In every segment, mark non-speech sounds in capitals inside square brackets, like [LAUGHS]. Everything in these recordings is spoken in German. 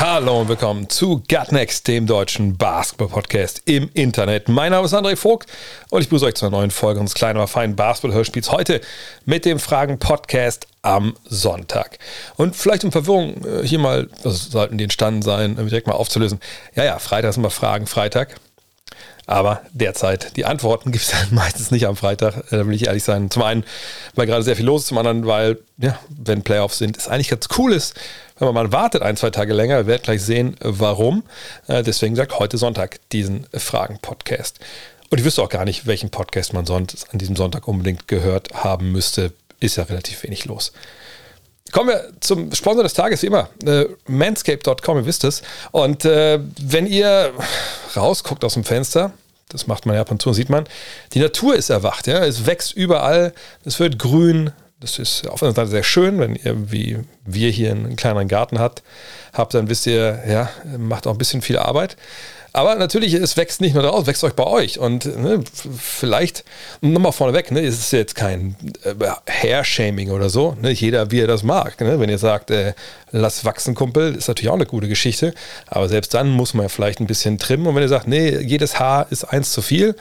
Hallo und willkommen zu Gutnext, dem deutschen Basketball-Podcast im Internet. Mein Name ist André Vogt und ich begrüße euch zu einer neuen Folge unseres kleinen, aber feinen Basketball-Hörspiels. Heute mit dem Fragen-Podcast am Sonntag. Und vielleicht um Verwirrung äh, hier mal, was sollten die entstanden sein, direkt mal aufzulösen. Ja, ja, Freitag ist immer Fragen, Freitag. Aber derzeit, die Antworten gibt es dann [LAUGHS] meistens nicht am Freitag, äh, da will ich ehrlich sein. Zum einen, weil gerade sehr viel los ist, zum anderen, weil, ja, wenn Playoffs sind, es eigentlich ganz cool ist, wenn man wartet ein, zwei Tage länger. Wir werden gleich sehen, warum. Äh, deswegen sagt heute Sonntag diesen Fragen-Podcast. Und ich wüsste auch gar nicht, welchen Podcast man sonst an diesem Sonntag unbedingt gehört haben müsste. Ist ja relativ wenig los. Kommen wir zum Sponsor des Tages, wie immer. Äh, manscape.com, ihr wisst es. Und äh, wenn ihr rausguckt aus dem Fenster, das macht man ja ab und zu, sieht man, die Natur ist erwacht. Ja? Es wächst überall, es wird grün. Das ist auf einer Seite sehr schön, wenn ihr, wie wir hier einen kleineren Garten habt, habt, dann wisst ihr, ja, macht auch ein bisschen viel Arbeit. Aber natürlich, es wächst nicht nur draus, es wächst euch bei euch. Und ne, vielleicht, nochmal vorneweg, ne, es ist jetzt kein äh, Hair-Shaming oder so. Ne, jeder, wie er das mag. Ne? Wenn ihr sagt, äh, lass wachsen, Kumpel, ist natürlich auch eine gute Geschichte. Aber selbst dann muss man vielleicht ein bisschen trimmen. Und wenn ihr sagt, nee, jedes Haar ist eins zu viel,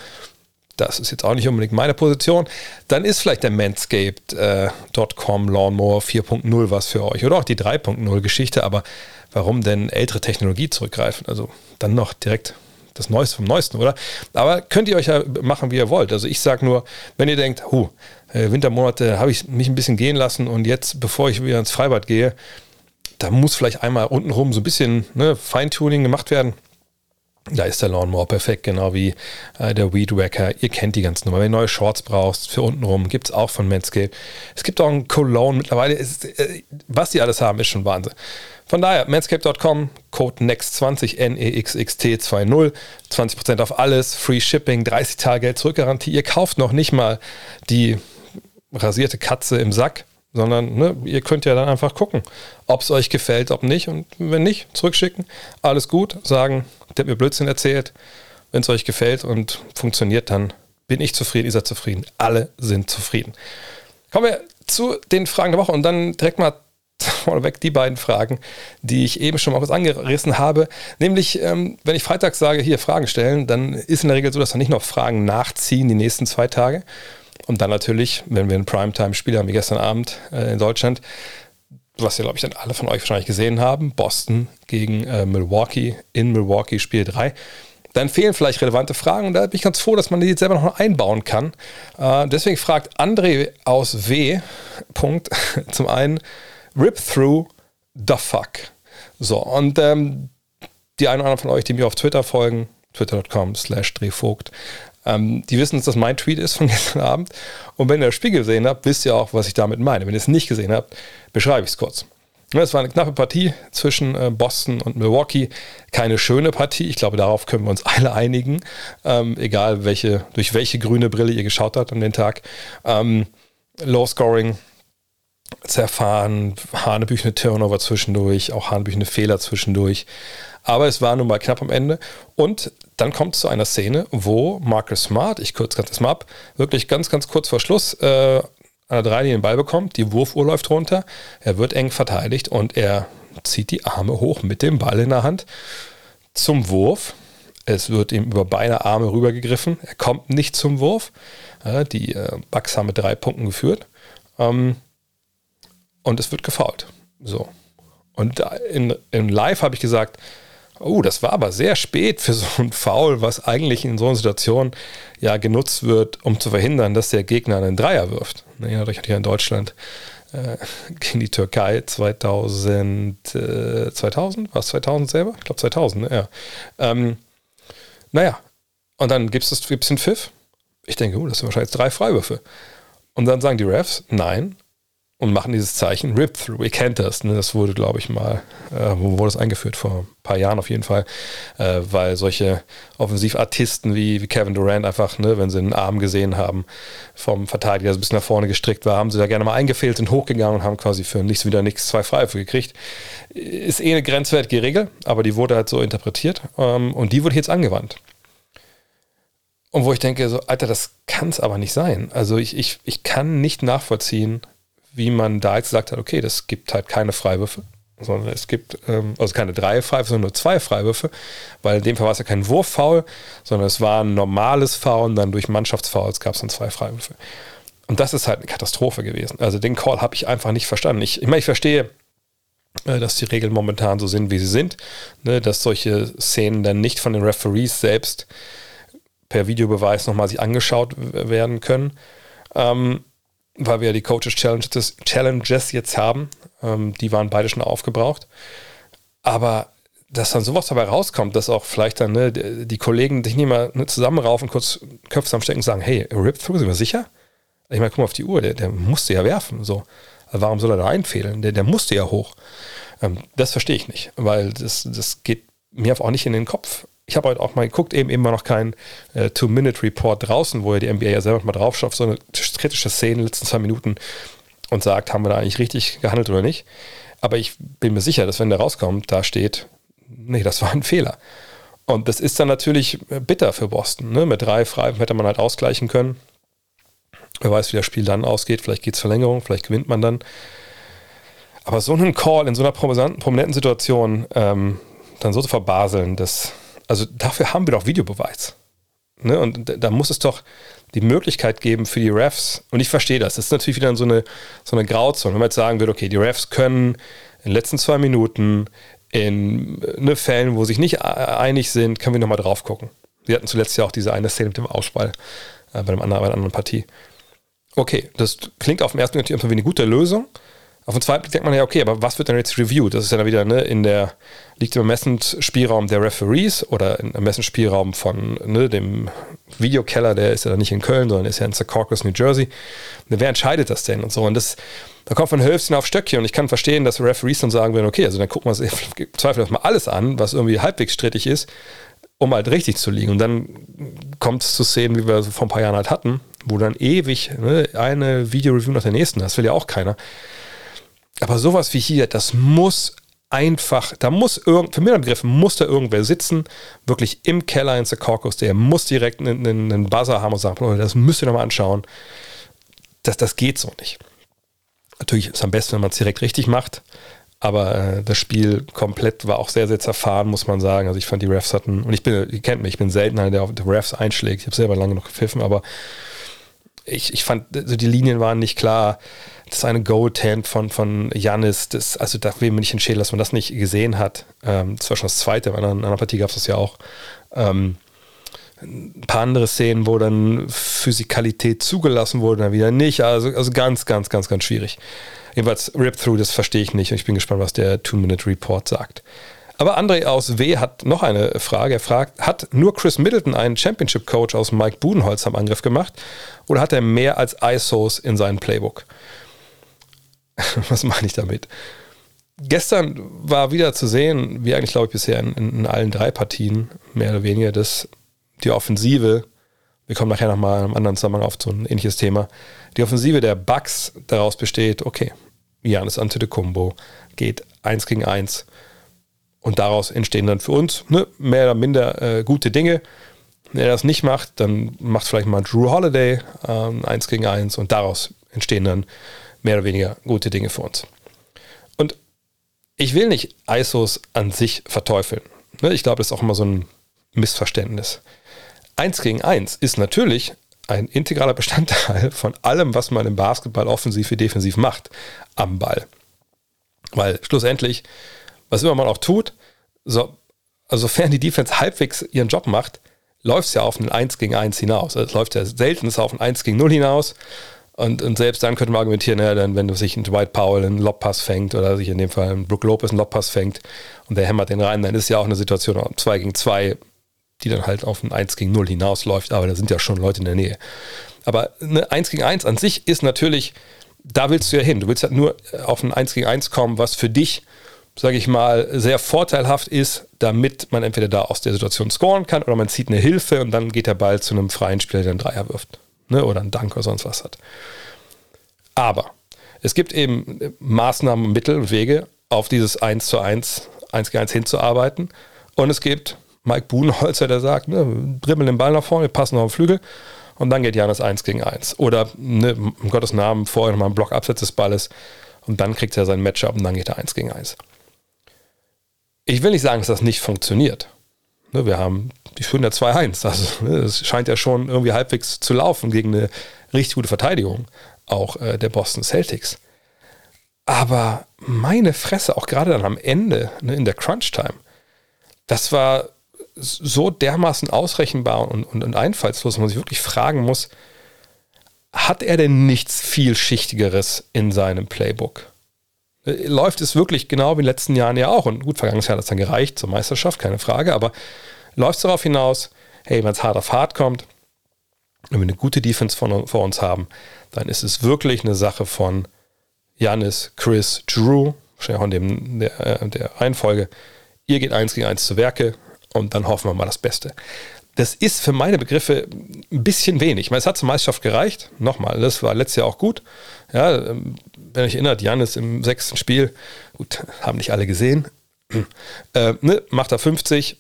das ist jetzt auch nicht unbedingt meine Position, dann ist vielleicht der Manscaped.com äh, Lawnmower 4.0 was für euch. Oder auch die 3.0 Geschichte, aber warum denn ältere Technologie zurückgreifen? Also dann noch direkt das Neueste vom Neuesten, oder? Aber könnt ihr euch ja machen, wie ihr wollt. Also ich sage nur, wenn ihr denkt, huh, äh, Wintermonate habe ich mich ein bisschen gehen lassen und jetzt, bevor ich wieder ins Freibad gehe, da muss vielleicht einmal untenrum so ein bisschen ne, Feintuning gemacht werden. Da ist der Lawnmower perfekt, genau wie äh, der Weed Wacker. Ihr kennt die ganzen Nummer. Wenn ihr neue Shorts brauchst, für untenrum, gibt es auch von Manscaped. Es gibt auch einen Cologne mittlerweile. Ist, äh, was die alles haben, ist schon Wahnsinn. Von daher, manscaped.com, Code NEXT20, N-E-X-X-T-2-0, 20% auf alles, Free Shipping, 30 Tage Geld zurückgarantie. Ihr kauft noch nicht mal die rasierte Katze im Sack, sondern ne, ihr könnt ja dann einfach gucken, ob es euch gefällt, ob nicht. Und wenn nicht, zurückschicken, alles gut, sagen, der hat mir Blödsinn erzählt. Wenn es euch gefällt und funktioniert, dann bin ich zufrieden, ihr seid zufrieden. Alle sind zufrieden. Kommen wir zu den Fragen der Woche und dann direkt mal [LAUGHS] vorneweg die beiden Fragen, die ich eben schon mal kurz angerissen habe. Nämlich, ähm, wenn ich freitags sage, hier Fragen stellen, dann ist in der Regel so, dass dann nicht noch Fragen nachziehen die nächsten zwei Tage. Und dann natürlich, wenn wir ein Primetime-Spiel haben, wie gestern Abend äh, in Deutschland, was ja, glaube ich, dann alle von euch wahrscheinlich gesehen haben, Boston gegen äh, Milwaukee in Milwaukee Spiel 3, dann fehlen vielleicht relevante Fragen und da bin ich ganz froh, dass man die jetzt selber noch einbauen kann. Äh, deswegen fragt André aus W. Punkt, [LAUGHS] zum einen, Rip Through the Fuck. So, und ähm, die einen oder anderen von euch, die mir auf Twitter folgen, twitter.com slash drehvogt, ähm, die wissen, dass das mein Tweet ist von [LAUGHS] gestern Abend. Und wenn ihr das Spiel gesehen habt, wisst ihr auch, was ich damit meine. Wenn ihr es nicht gesehen habt, beschreibe ich es kurz. Es war eine knappe Partie zwischen äh, Boston und Milwaukee. Keine schöne Partie. Ich glaube, darauf können wir uns alle einigen. Ähm, egal, welche, durch welche grüne Brille ihr geschaut habt an den Tag. Ähm, Low Scoring, zerfahren, hanebüchene Turnover zwischendurch, auch hanebüchene Fehler zwischendurch. Aber es war nun mal knapp am Ende. Und dann kommt es zu einer Szene, wo Marcus Smart, ich kürze das mal ab, wirklich ganz, ganz kurz vor Schluss äh, an der Dreilinie den Ball bekommt, die Wurfuhr läuft runter, er wird eng verteidigt und er zieht die Arme hoch mit dem Ball in der Hand zum Wurf. Es wird ihm über beide Arme rübergegriffen. Er kommt nicht zum Wurf. Die äh, Bucks haben mit drei Punkten geführt. Ähm, und es wird gefault. So. Und in, in Live habe ich gesagt, oh, das war aber sehr spät für so ein Foul, was eigentlich in so einer Situation ja genutzt wird, um zu verhindern, dass der Gegner einen Dreier wirft. Erinnert euch ja in Deutschland äh, gegen die Türkei 2000, äh, 2000? War es 2000 selber? Ich glaube 2000, ne? ja. Ähm, naja, und dann gibt es gibt's einen Pfiff. Ich denke, oh, das sind wahrscheinlich drei Freiwürfe. Und dann sagen die Refs, nein, und machen dieses Zeichen Rip Through. Ihr kennt das, ne? das wurde, glaube ich, mal, äh, wo wurde das eingeführt? Vor ein paar Jahren auf jeden Fall, äh, weil solche Offensivartisten wie, wie Kevin Durant einfach, ne, wenn sie einen Arm gesehen haben vom Verteidiger, so ein bisschen nach vorne gestrickt war, haben sie da gerne mal eingefehlt, sind hochgegangen und haben quasi für nichts wieder nichts zwei Freiwürfe gekriegt. Ist eh eine grenzwertige Regel, aber die wurde halt so interpretiert ähm, und die wurde jetzt angewandt. Und wo ich denke, so, Alter, das kann es aber nicht sein. Also ich, ich, ich kann nicht nachvollziehen, wie man da jetzt gesagt hat, okay, das gibt halt keine Freiwürfe, sondern es gibt, ähm, also keine drei Freiwürfe, sondern nur zwei Freiwürfe, weil in dem Fall war es ja kein Wurffoul, sondern es war ein normales Foul und dann durch Mannschaftsfouls gab es dann zwei Freiwürfe. Und das ist halt eine Katastrophe gewesen. Also den Call habe ich einfach nicht verstanden. Ich, ich meine, ich verstehe, äh, dass die Regeln momentan so sind, wie sie sind, ne, dass solche Szenen dann nicht von den Referees selbst per Videobeweis nochmal sich angeschaut werden können. Ähm, weil wir ja die Coaches Challenges, Challenges jetzt haben. Ähm, die waren beide schon aufgebraucht. Aber dass dann sowas dabei rauskommt, dass auch vielleicht dann ne, die, Kollegen dich nicht mal ne, zusammenraufen, kurz Köpfe zusammenstecken und sagen, hey, Rip-Through, sind wir sicher? Ich meine, guck mal auf die Uhr, der, der musste ja werfen. So. Warum soll er da einfehlen? Der, der musste ja hoch. Ähm, das verstehe ich nicht, weil das, das geht mir auch nicht in den Kopf ich habe heute auch mal geguckt, eben immer noch kein äh, Two-Minute-Report draußen, wo ja die NBA ja selber mal drauf schafft, so eine kritische Szene in den letzten zwei Minuten und sagt, haben wir da eigentlich richtig gehandelt oder nicht. Aber ich bin mir sicher, dass wenn der rauskommt, da steht, nee, das war ein Fehler. Und das ist dann natürlich bitter für Boston. Ne? Mit drei Freiwürfen hätte man halt ausgleichen können. Wer weiß, wie das Spiel dann ausgeht. Vielleicht geht es Verlängerung, vielleicht gewinnt man dann. Aber so einen Call in so einer prominenten Situation ähm, dann so zu verbaseln, das, also dafür haben wir doch Videobeweis. Ne? Und da muss es doch die Möglichkeit geben für die Refs, und ich verstehe das, das ist natürlich wieder so eine, so eine Grauzone, wenn man jetzt sagen würde, okay, die Refs können in den letzten zwei Minuten in ne, Fällen, wo sie sich nicht einig sind, können wir nochmal drauf gucken. Wir hatten zuletzt ja auch diese eine Szene mit dem Ausspall äh, bei, einem anderen, bei einer anderen Partie. Okay, das klingt auf den ersten Blick natürlich wie eine gute Lösung. Auf den zweiten Blick denkt man ja, okay, aber was wird denn jetzt reviewed? Das ist ja dann wieder ne, in der, liegt im Ermessensspielraum der Referees oder im Ermessensspielraum von ne, dem Videokeller, der ist ja dann nicht in Köln, sondern ist ja in Secaucus, New Jersey. Und wer entscheidet das denn und so? Und das, da kommt von Hölfchen auf Stöckchen und ich kann verstehen, dass Referees dann sagen würden, okay, also dann gucken wir uns [LAUGHS] im Zweifel mal alles an, was irgendwie halbwegs strittig ist, um halt richtig zu liegen. Und dann kommt es zu Szenen, wie wir so vor ein paar Jahren halt hatten, wo dann ewig ne, eine Video-Review nach der nächsten, das will ja auch keiner. Aber sowas wie hier, das muss einfach, da muss irgend, für mich Begriff, muss da irgendwer sitzen, wirklich im Keller in Secaucus, der muss direkt einen, einen Buzzer haben und sagen, das müsst ihr nochmal anschauen. Das, das geht so nicht. Natürlich ist es am besten, wenn man es direkt richtig macht, aber äh, das Spiel komplett war auch sehr, sehr zerfahren, muss man sagen. Also ich fand, die Refs hatten, und ich bin, ihr kennt mich, ich bin selten einer, der auf die Refs einschlägt. Ich habe selber lange noch gepfiffen, aber ich, ich fand, also die Linien waren nicht klar. Das eine Goaltend von, von Janis, das, also da will mir nicht entschäden, dass man das nicht gesehen hat. Ähm, das war schon das zweite, bei einer, einer Partie gab es das ja auch. Ähm, ein paar andere Szenen, wo dann Physikalität zugelassen wurde, dann wieder nicht. Also, also ganz, ganz, ganz, ganz schwierig. Jedenfalls Rip-Through, das verstehe ich nicht und ich bin gespannt, was der Two-Minute-Report sagt. Aber André aus W hat noch eine Frage. Er fragt, hat nur Chris Middleton einen Championship-Coach aus Mike Budenholz am Angriff gemacht oder hat er mehr als ISOs in seinem Playbook? [LAUGHS] Was meine ich damit? Gestern war wieder zu sehen, wie eigentlich glaube ich bisher in, in, allen drei Partien, mehr oder weniger, dass die Offensive, wir kommen nachher nochmal im anderen Zusammenhang auf so ein ähnliches Thema, die Offensive der Bucks daraus besteht, okay, Janis Antetokounmpo geht eins gegen eins und daraus entstehen dann für uns ne, mehr oder minder äh, gute Dinge. Wenn er das nicht macht, dann macht vielleicht mal Drew Holiday ähm, 1 gegen 1 und daraus entstehen dann mehr oder weniger gute Dinge für uns. Und ich will nicht ISOs an sich verteufeln. Ne, ich glaube, das ist auch immer so ein Missverständnis. 1 gegen 1 ist natürlich ein integraler Bestandteil [LAUGHS] von allem, was man im Basketball offensiv wie defensiv macht am Ball. Weil schlussendlich was immer man auch tut, so, also sofern die Defense halbwegs ihren Job macht, läuft es ja auf ein 1 gegen 1 hinaus. Also es läuft ja selten auf ein 1 gegen 0 hinaus. Und, und selbst dann könnte man argumentieren, ja, dann, wenn sich ein Dwight Powell einen Lobpass fängt oder sich in dem Fall ein Brook Lopez einen Lobpass fängt und der hämmert den rein, dann ist ja auch eine Situation 2 gegen 2, die dann halt auf ein 1 gegen 0 hinausläuft, aber da sind ja schon Leute in der Nähe. Aber eine 1 gegen 1 an sich ist natürlich da willst du ja hin. Du willst halt nur auf ein 1 gegen 1 kommen, was für dich, sage ich mal, sehr vorteilhaft ist, damit man entweder da aus der Situation scoren kann oder man zieht eine Hilfe und dann geht der Ball zu einem freien Spieler, der einen Dreier wirft. Ne? Oder einen Dank oder sonst was hat. Aber es gibt eben Maßnahmen, Mittel und Wege, auf dieses 1 zu 1, 1 gegen 1 hinzuarbeiten. Und es gibt Mike Buhnholzer, der sagt, ne, dribbeln den Ball nach vorne, passen auf den Flügel und dann geht Janis 1 gegen 1. Oder ne, in Gottes Namen vorher nochmal einen Block abseits des Balles und dann kriegt er sein Matchup und dann geht er 1 gegen 1. Ich will nicht sagen, dass das nicht funktioniert. Ne, wir haben, die ja 2-1. Also ne, scheint ja schon irgendwie halbwegs zu laufen gegen eine richtig gute Verteidigung, auch äh, der Boston Celtics. Aber meine Fresse, auch gerade dann am Ende, ne, in der Crunch-Time, das war so dermaßen ausrechenbar und, und, und einfallslos, dass man sich wirklich fragen muss, hat er denn nichts vielschichtigeres in seinem Playbook? Läuft es wirklich genau wie in den letzten Jahren ja auch? Und gut, vergangenes Jahr hat es dann gereicht zur Meisterschaft, keine Frage, aber läuft es darauf hinaus, hey, wenn es hart auf hart kommt, wenn wir eine gute Defense von, vor uns haben, dann ist es wirklich eine Sache von Janis, Chris, Drew, wahrscheinlich auch in dem, der, äh, der Reihenfolge. Ihr geht eins gegen eins zu Werke, und dann hoffen wir mal das Beste. Das ist für meine Begriffe ein bisschen wenig. Ich meine, es hat zur Meisterschaft gereicht. Nochmal, das war letztes Jahr auch gut. Ja, wenn ich erinnert, Janis im sechsten Spiel, gut, haben nicht alle gesehen, äh, ne, macht er 50.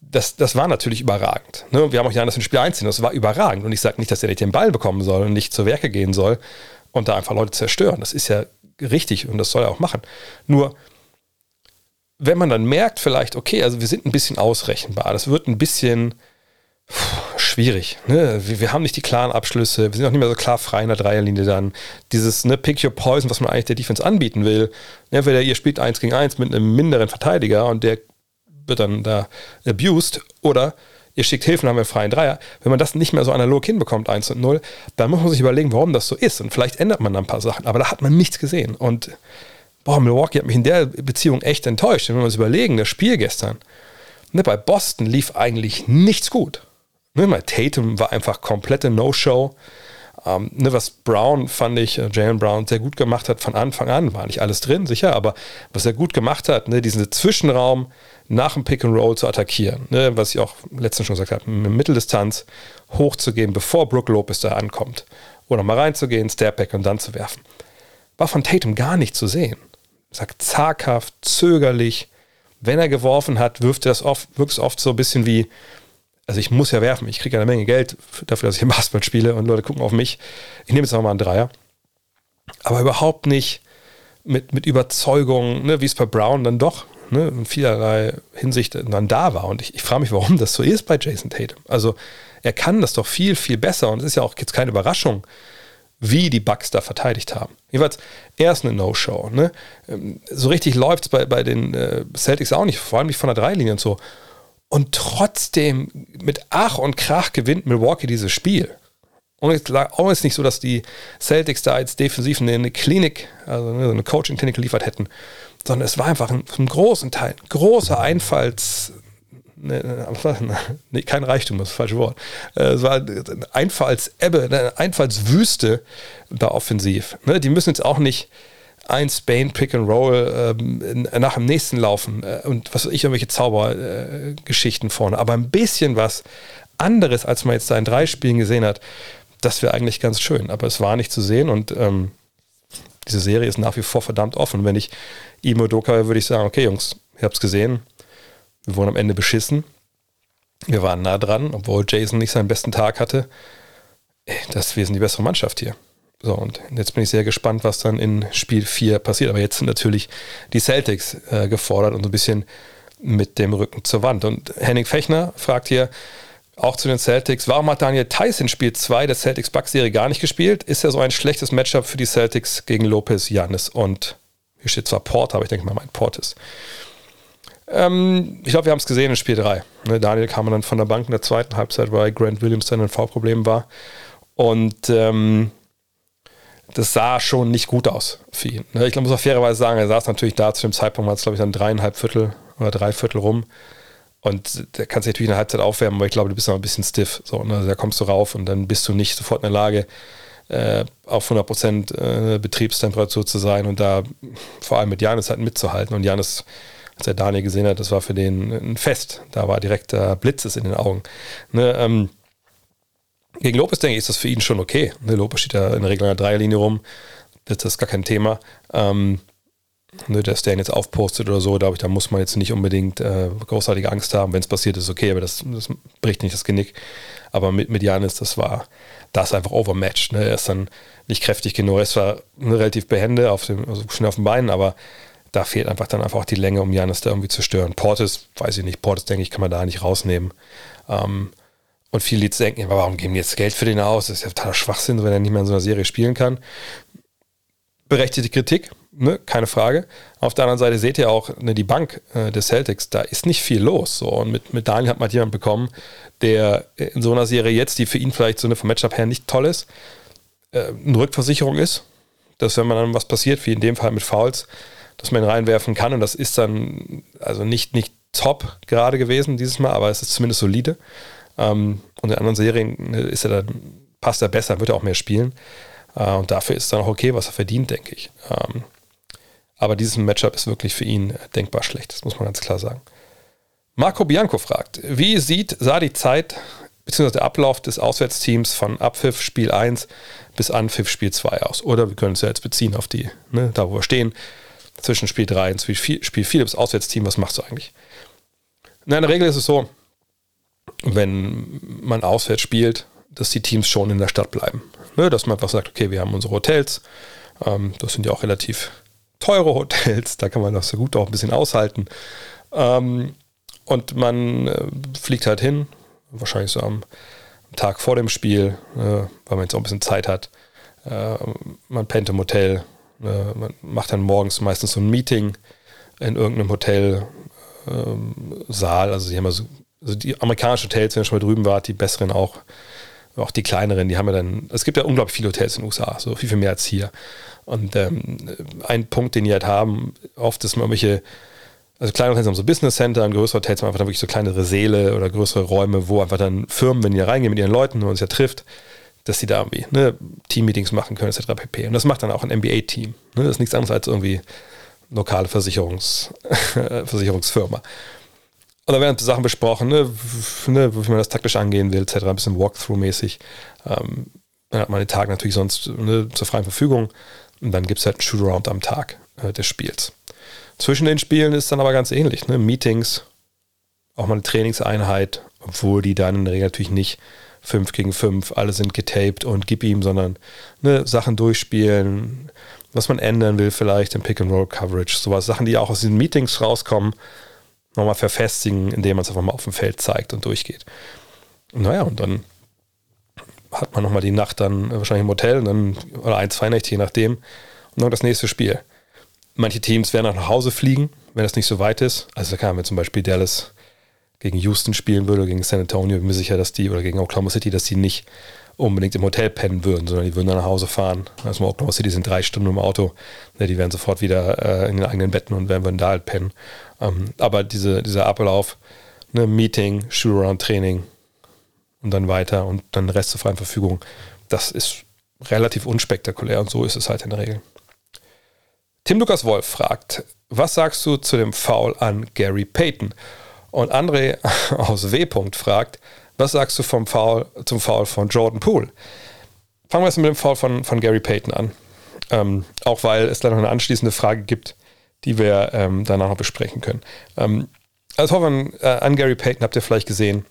Das, das war natürlich überragend. Ne? Wir haben auch Janis im Spiel einziehen, das war überragend. Und ich sage nicht, dass er nicht den Ball bekommen soll und nicht zur Werke gehen soll und da einfach Leute zerstören. Das ist ja richtig und das soll er auch machen. Nur, wenn man dann merkt, vielleicht, okay, also wir sind ein bisschen ausrechenbar, das wird ein bisschen schwierig. Ne? Wir, wir, haben nicht die klaren Abschlüsse, wir sind auch nicht mehr so klar frei in der Dreierlinie dann. Dieses ne, Pick Your Poison, was man eigentlich der Defense anbieten will. Entweder ihr spielt eins gegen eins mit einem minderen Verteidiger und der wird dann da abused oder ihr schickt Hilfen, haben wir einen freien Dreier. Wenn man das nicht mehr so analog hinbekommt, 1 und 0, dann muss man sich überlegen, warum das so ist. Und vielleicht ändert man dann ein paar Sachen. Aber da hat man nichts gesehen. Und boah, Milwaukee hat mich in der Beziehung echt enttäuscht. Wenn wir uns überlegen, das Spiel gestern, ne, bei Boston lief eigentlich nichts gut. Ne, bei Tatum war einfach komplette No-Show. Ähm, ne, was Brown fand ich, äh, Jalen Brown sehr gut gemacht hat von Anfang an, war nicht alles drin, sicher, aber was er gut gemacht hat, ne, diesen Zwischenraum nach dem Pick and Roll zu attackieren, ne, was ich auch letztens schon gesagt habe, mit Mitteldistanz hochzugehen, bevor Brook Lopez da ankommt. Oder mal reinzugehen, Stepback und dann zu werfen. War von Tatum gar nicht zu sehen sagt zaghaft, zögerlich. Wenn er geworfen hat, wirft er das oft, wirkt es oft so ein bisschen wie, also ich muss ja werfen, ich kriege eine Menge Geld dafür, dass ich im Basketball spiele und Leute gucken auf mich. Ich nehme jetzt auch mal einen Dreier. Aber überhaupt nicht mit, mit Überzeugung, ne, wie es bei Brown dann doch ne, in vielerlei Hinsicht dann da war. Und ich, ich frage mich, warum das so ist bei Jason Tatum. Also er kann das doch viel, viel besser und es ist ja auch jetzt keine Überraschung, wie die Bucks da verteidigt haben. Jedenfalls erst eine No-Show. Ne? Ähm, so richtig läuft es bei, bei den äh, Celtics auch nicht, vor allem nicht von der Dreilinie und so. Und trotzdem mit Ach und Krach gewinnt Milwaukee dieses Spiel. Und es jetzt nicht so, dass die Celtics da jetzt defensiv eine Klinik, also eine Coaching-Klinik geliefert hätten, sondern es war einfach ein, ein großen Teil, großer Einfalls, ne, ne, kein Reichtum, das ist das falsche Wort. Äh, es war eine Einfallsebbe, eine Einfallswüste da offensiv. Ne, die müssen jetzt auch nicht ein Spain Pick and Roll ähm, nach dem nächsten laufen äh, und was weiß ich, irgendwelche Zaubergeschichten äh, vorne. Aber ein bisschen was anderes, als man jetzt da in drei Spielen gesehen hat, das wäre eigentlich ganz schön. Aber es war nicht zu sehen und ähm, diese Serie ist nach wie vor verdammt offen. Wenn ich Imo Doka würde ich sagen, okay, Jungs, ihr habt es gesehen, wir wurden am Ende beschissen. Wir waren nah dran, obwohl Jason nicht seinen besten Tag hatte. Das wir sind die bessere Mannschaft hier. So, und jetzt bin ich sehr gespannt, was dann in Spiel 4 passiert. Aber jetzt sind natürlich die Celtics äh, gefordert und so ein bisschen mit dem Rücken zur Wand. Und Henning Fechner fragt hier auch zu den Celtics, warum hat Daniel Theiss in Spiel 2 der Celtics Bucks Serie gar nicht gespielt? Ist ja so ein schlechtes Matchup für die Celtics gegen Lopez, Janis und hier steht zwar Port, aber ich denke mal, mein Port ist. Ähm, ich glaube, wir haben es gesehen in Spiel 3. Ne, Daniel kam dann von der Bank in der zweiten Halbzeit, weil Grant Williams dann ein V-Problem war. Und ähm, das sah schon nicht gut aus für ihn. Ne? Ich muss auch fairerweise sagen, er saß natürlich da zu dem Zeitpunkt, war es glaube ich dann dreieinhalb Viertel oder drei Viertel rum. Und der kannst natürlich in der Halbzeit aufwärmen, aber ich glaube, du bist noch ein bisschen stiff. So, ne? Da kommst du rauf und dann bist du nicht sofort in der Lage, äh, auf 100% äh, Betriebstemperatur zu sein und da vor allem mit Janis halt mitzuhalten. Und Janis, als er Daniel gesehen hat, das war für den ein Fest. Da war direkt der Blitzes in den Augen. Ne, ähm, gegen Lopez, denke ich, ist das für ihn schon okay. Ne, Lopez steht da in der Regel in der Dreierlinie rum. Das ist gar kein Thema. Ähm, ne, dass der ihn jetzt aufpostet oder so, glaube ich, da muss man jetzt nicht unbedingt äh, großartige Angst haben. Wenn es passiert, ist okay, aber das, das, bricht nicht das Genick. Aber mit, mit Janis, das war, das einfach overmatched. Ne? Er ist dann nicht kräftig genug. Er ist zwar relativ behende, auf dem, also schnell auf den Beinen, aber da fehlt einfach dann einfach auch die Länge, um Janis da irgendwie zu stören. Portis, weiß ich nicht, Portis, denke ich, kann man da nicht rausnehmen. Ähm, und viele jetzt denken, warum geben die jetzt Geld für den aus? Das ist ja totaler Schwachsinn, wenn er nicht mehr in so einer Serie spielen kann. Berechtigte Kritik, ne? keine Frage. Auf der anderen Seite seht ihr auch ne, die Bank äh, des Celtics, da ist nicht viel los. So. Und mit, mit Daniel hat man jemanden bekommen, der in so einer Serie jetzt, die für ihn vielleicht so eine vom Matchup her nicht toll ist, äh, eine Rückversicherung ist. Dass wenn man dann was passiert, wie in dem Fall mit Fouls, dass man ihn reinwerfen kann. Und das ist dann also nicht, nicht top gerade gewesen dieses Mal, aber es ist zumindest solide. Ähm, und in anderen Serien ne, ist er dann, passt er besser, wird er auch mehr spielen. Äh, und dafür ist es dann auch okay, was er verdient, denke ich. Ähm, aber dieses Matchup ist wirklich für ihn denkbar schlecht, das muss man ganz klar sagen. Marco Bianco fragt, wie sieht, sah die Zeit bzw. der Ablauf des Auswärtsteams von Abpfiff Spiel 1 bis Anpfiff Spiel 2 aus? Oder wir können es ja jetzt beziehen auf die, ne, da wo wir stehen, zwischen Spiel 3 und Spiel 4, Spiel 4 das Auswärtsteam, was machst du eigentlich? Na, in der Regel ist es so, wenn man auswärts spielt, dass die Teams schon in der Stadt bleiben. Ne, dass man einfach sagt, okay, wir haben unsere Hotels, ähm, das sind ja auch relativ teure Hotels, da kann man das so gut auch ein bisschen aushalten. Ähm, und man äh, fliegt halt hin, wahrscheinlich so am, Tag vor dem Spiel, äh, weil man jetzt auch ein bisschen Zeit hat. Äh, man pennt im Hotel, äh, man macht dann morgens meistens so ein Meeting in irgendeinem Hotelsaal. also sie haben also, also die amerikanischen Hotels, wenn ihr schon mal drüben wart, die besseren auch, auch die kleineren, die haben ja dann, es gibt ja unglaublich viele Hotels in den USA, so viel, viel mehr als hier. Und ähm, ein Punkt, den die halt haben, oft ist man irgendwelche, also kleine Hotels haben so Business Center, und größere Hotels haben einfach dann wirklich so kleinere Säle oder größere Räume, wo einfach dann Firmen, wenn die da reingehen mit ihren Leuten und uns ja trifft, dass die da irgendwie ne, Team-Meetings machen können, etc. pp. Und das macht dann auch ein NBA-Team. Ne? Das ist nichts anderes als irgendwie lokale Versicherungs [LAUGHS] Versicherungsfirma. Und da werden Sachen besprochen, ne, ne, wie man das taktisch angehen will, etc. Ein bisschen Walkthrough-mäßig. Ähm, dann hat man den Tag natürlich sonst ne, zur freien Verfügung. Und dann gibt es halt einen Shootaround am Tag äh, des Spiels. Zwischen den Spielen ist dann aber ganz ähnlich. Ne? Meetings, auch mal eine Trainingseinheit, obwohl die dann in der Regel natürlich nicht 5 gegen 5, alle sind getaped und gib ihm, sondern ne, Sachen durchspielen, was man ändern will, vielleicht im Pick-and-Roll-Coverage, sowas, Sachen, die auch aus diesen Meetings rauskommen, nochmal verfestigen, indem man es einfach mal auf dem Feld zeigt und durchgeht. Naja, und dann hat man nochmal die Nacht dann wahrscheinlich im Hotel dann, oder ein, zwei Nächte, je nachdem, und dann das nächste Spiel. Manche Teams werden auch nach Hause fliegen, wenn das nicht so weit ist. Also da kann man zum Beispiel Dallas gegen Houston spielen würde, gegen San Antonio, bin mir sicher, dass die, oder gegen Oklahoma City, dass die nicht unbedingt im Hotel pennen würden, sondern die würden dann nach Hause fahren. Also Oklahoma City sind drei Stunden im Auto. Ne, die wären sofort wieder äh, in den eigenen Betten und werden, würden da halt pennen. Ähm, aber diese, dieser Ablauf, ne, Meeting, Shoot-Around-Training und dann weiter und dann Rest zur freien Verfügung, das ist relativ unspektakulär und so ist es halt in der Regel. Tim Lukas Wolf fragt, was sagst du zu dem Foul an Gary Payton? Und André [LAUGHS] aus W. fragt, was sagst du vom Foul, zum Foul von Jordan Poole? Fangen wir erst mit dem Foul von, von Gary Payton an. Ähm, auch weil es da noch eine anschließende Frage gibt, die wir ähm, danach noch besprechen können. Ähm, als Hoffmann äh, an Gary Payton habt ihr vielleicht gesehen,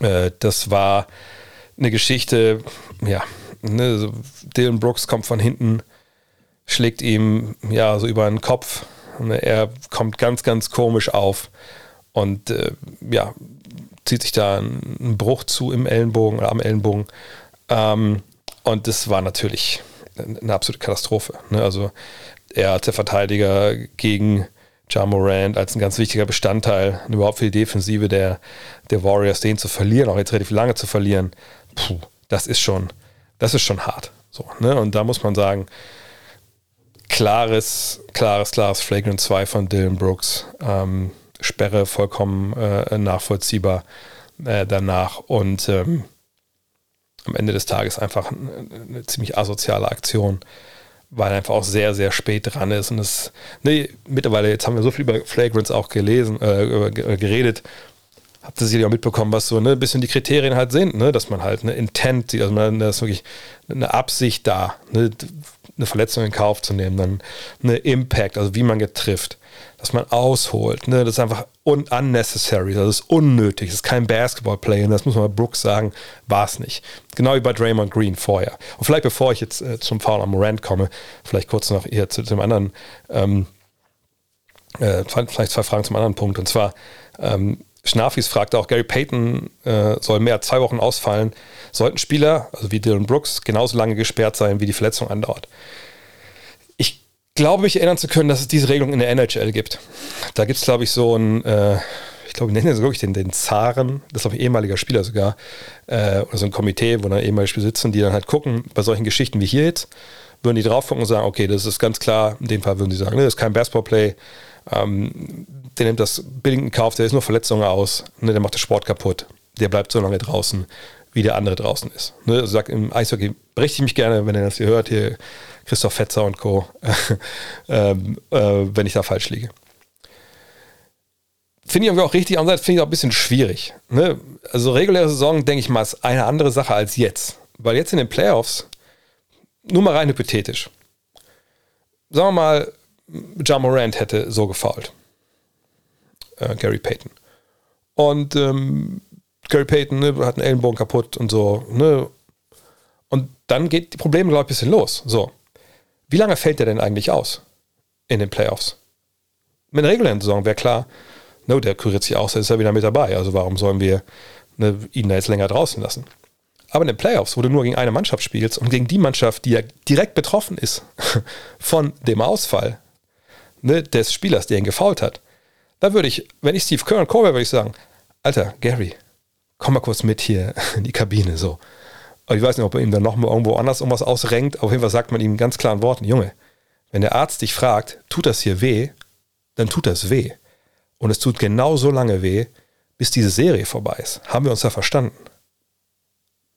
äh, das war eine Geschichte, ja, ne, so Dylan Brooks kommt von hinten, schlägt ihm ja so über den Kopf. Er kommt ganz, ganz komisch auf und äh, ja, zieht sich da einen Bruch zu im Ellenbogen oder am Ellenbogen. Ähm, und das war natürlich eine absolute Katastrophe. Ne? Also er als der Verteidiger gegen Ja Morant als ein ganz wichtiger Bestandteil überhaupt für die Defensive der, der Warriors, den zu verlieren, auch jetzt relativ lange zu verlieren, puh, das ist schon, das ist schon hart. So, ne? Und da muss man sagen, klares, klares, klares Flagrant 2 von Dylan Brooks. Ähm, Sperre vollkommen äh, nachvollziehbar äh, danach. Und ähm, am Ende des Tages einfach eine, ziemlich asoziale Aktion, weil er einfach auch sehr, sehr spät dran ist. Und es, nee, mittlerweile, jetzt haben wir so viel über Flagrants auch gelesen, äh, geredet, habt ihr sicherlich auch mitbekommen, was so ne, ein bisschen die Kriterien halt sind, ne, dass man halt eine Intent, also man, ist wirklich eine Absicht da, ne, eine Verletzung in Kauf zu nehmen, dann eine Impact, also wie man getrifft, dass man ausholt, ne, das ist einfach un unnecessary, das ist unnötig, das ist kein Basketball-Play und das muss man Brooks sagen, war es nicht. Genau wie bei Draymond Green vorher. Und vielleicht bevor ich jetzt äh, zum Foul am Morant komme, vielleicht kurz noch eher zu dem anderen, ähm, äh, vielleicht zwei Fragen zum anderen Punkt und zwar, ähm, Schnafis fragte auch, Gary Payton äh, soll mehr als zwei Wochen ausfallen. Sollten Spieler, also wie Dylan Brooks, genauso lange gesperrt sein, wie die Verletzung andauert? Ich glaube, mich erinnern zu können, dass es diese Regelung in der NHL gibt. Da gibt es, glaube ich, so ein, äh, ich glaube, wir nennen es wirklich den, den Zaren, das ist auch ein ehemaliger Spieler sogar, äh, oder so ein Komitee, wo dann ehemalige Spieler sitzen, die dann halt gucken, bei solchen Geschichten wie hier jetzt, würden die drauf gucken und sagen, okay, das ist ganz klar, in dem Fall würden sie sagen, ne, das ist kein Basketball-Play, ähm, der nimmt das billig in Kauf, der ist nur Verletzungen aus, ne, der macht den Sport kaputt. Der bleibt so lange draußen, wie der andere draußen ist. Ne, also sagt im Eishockey, berichte ich mich gerne, wenn ihr das hier hört, hier Christoph Fetzer und Co., [LAUGHS] ähm, äh, wenn ich da falsch liege. Finde ich irgendwie auch richtig, andererseits finde ich auch ein bisschen schwierig. Ne? Also reguläre Saison, denke ich mal, ist eine andere Sache als jetzt. Weil jetzt in den Playoffs, nur mal rein hypothetisch, sagen wir mal, Ja Morant hätte so gefault äh, Gary Payton. Und ähm, Gary Payton ne, hat einen Ellenbogen kaputt und so. Ne? Und dann geht die Probleme, glaube ich, ein bisschen los. So. Wie lange fällt der denn eigentlich aus in den Playoffs? Mit der regulären Saison wäre klar, no, der kuriert sich aus, der ist ja wieder mit dabei. Also warum sollen wir ne, ihn da jetzt länger draußen lassen? Aber in den Playoffs, wo du nur gegen eine Mannschaft spielst und gegen die Mannschaft, die ja direkt betroffen ist [LAUGHS] von dem Ausfall ne, des Spielers, der ihn gefault hat, da würde ich, wenn ich Steve Kerr und Co. wäre, würde ich sagen, Alter, Gary, komm mal kurz mit hier in die Kabine, so. Ich weiß nicht, ob er ihm dann noch mal irgendwo anders irgendwas ausrenkt. Auf jeden Fall sagt man ihm ganz klaren Worten, Junge, wenn der Arzt dich fragt, tut das hier weh, dann tut das weh. Und es tut genau so lange weh, bis diese Serie vorbei ist. Haben wir uns da verstanden?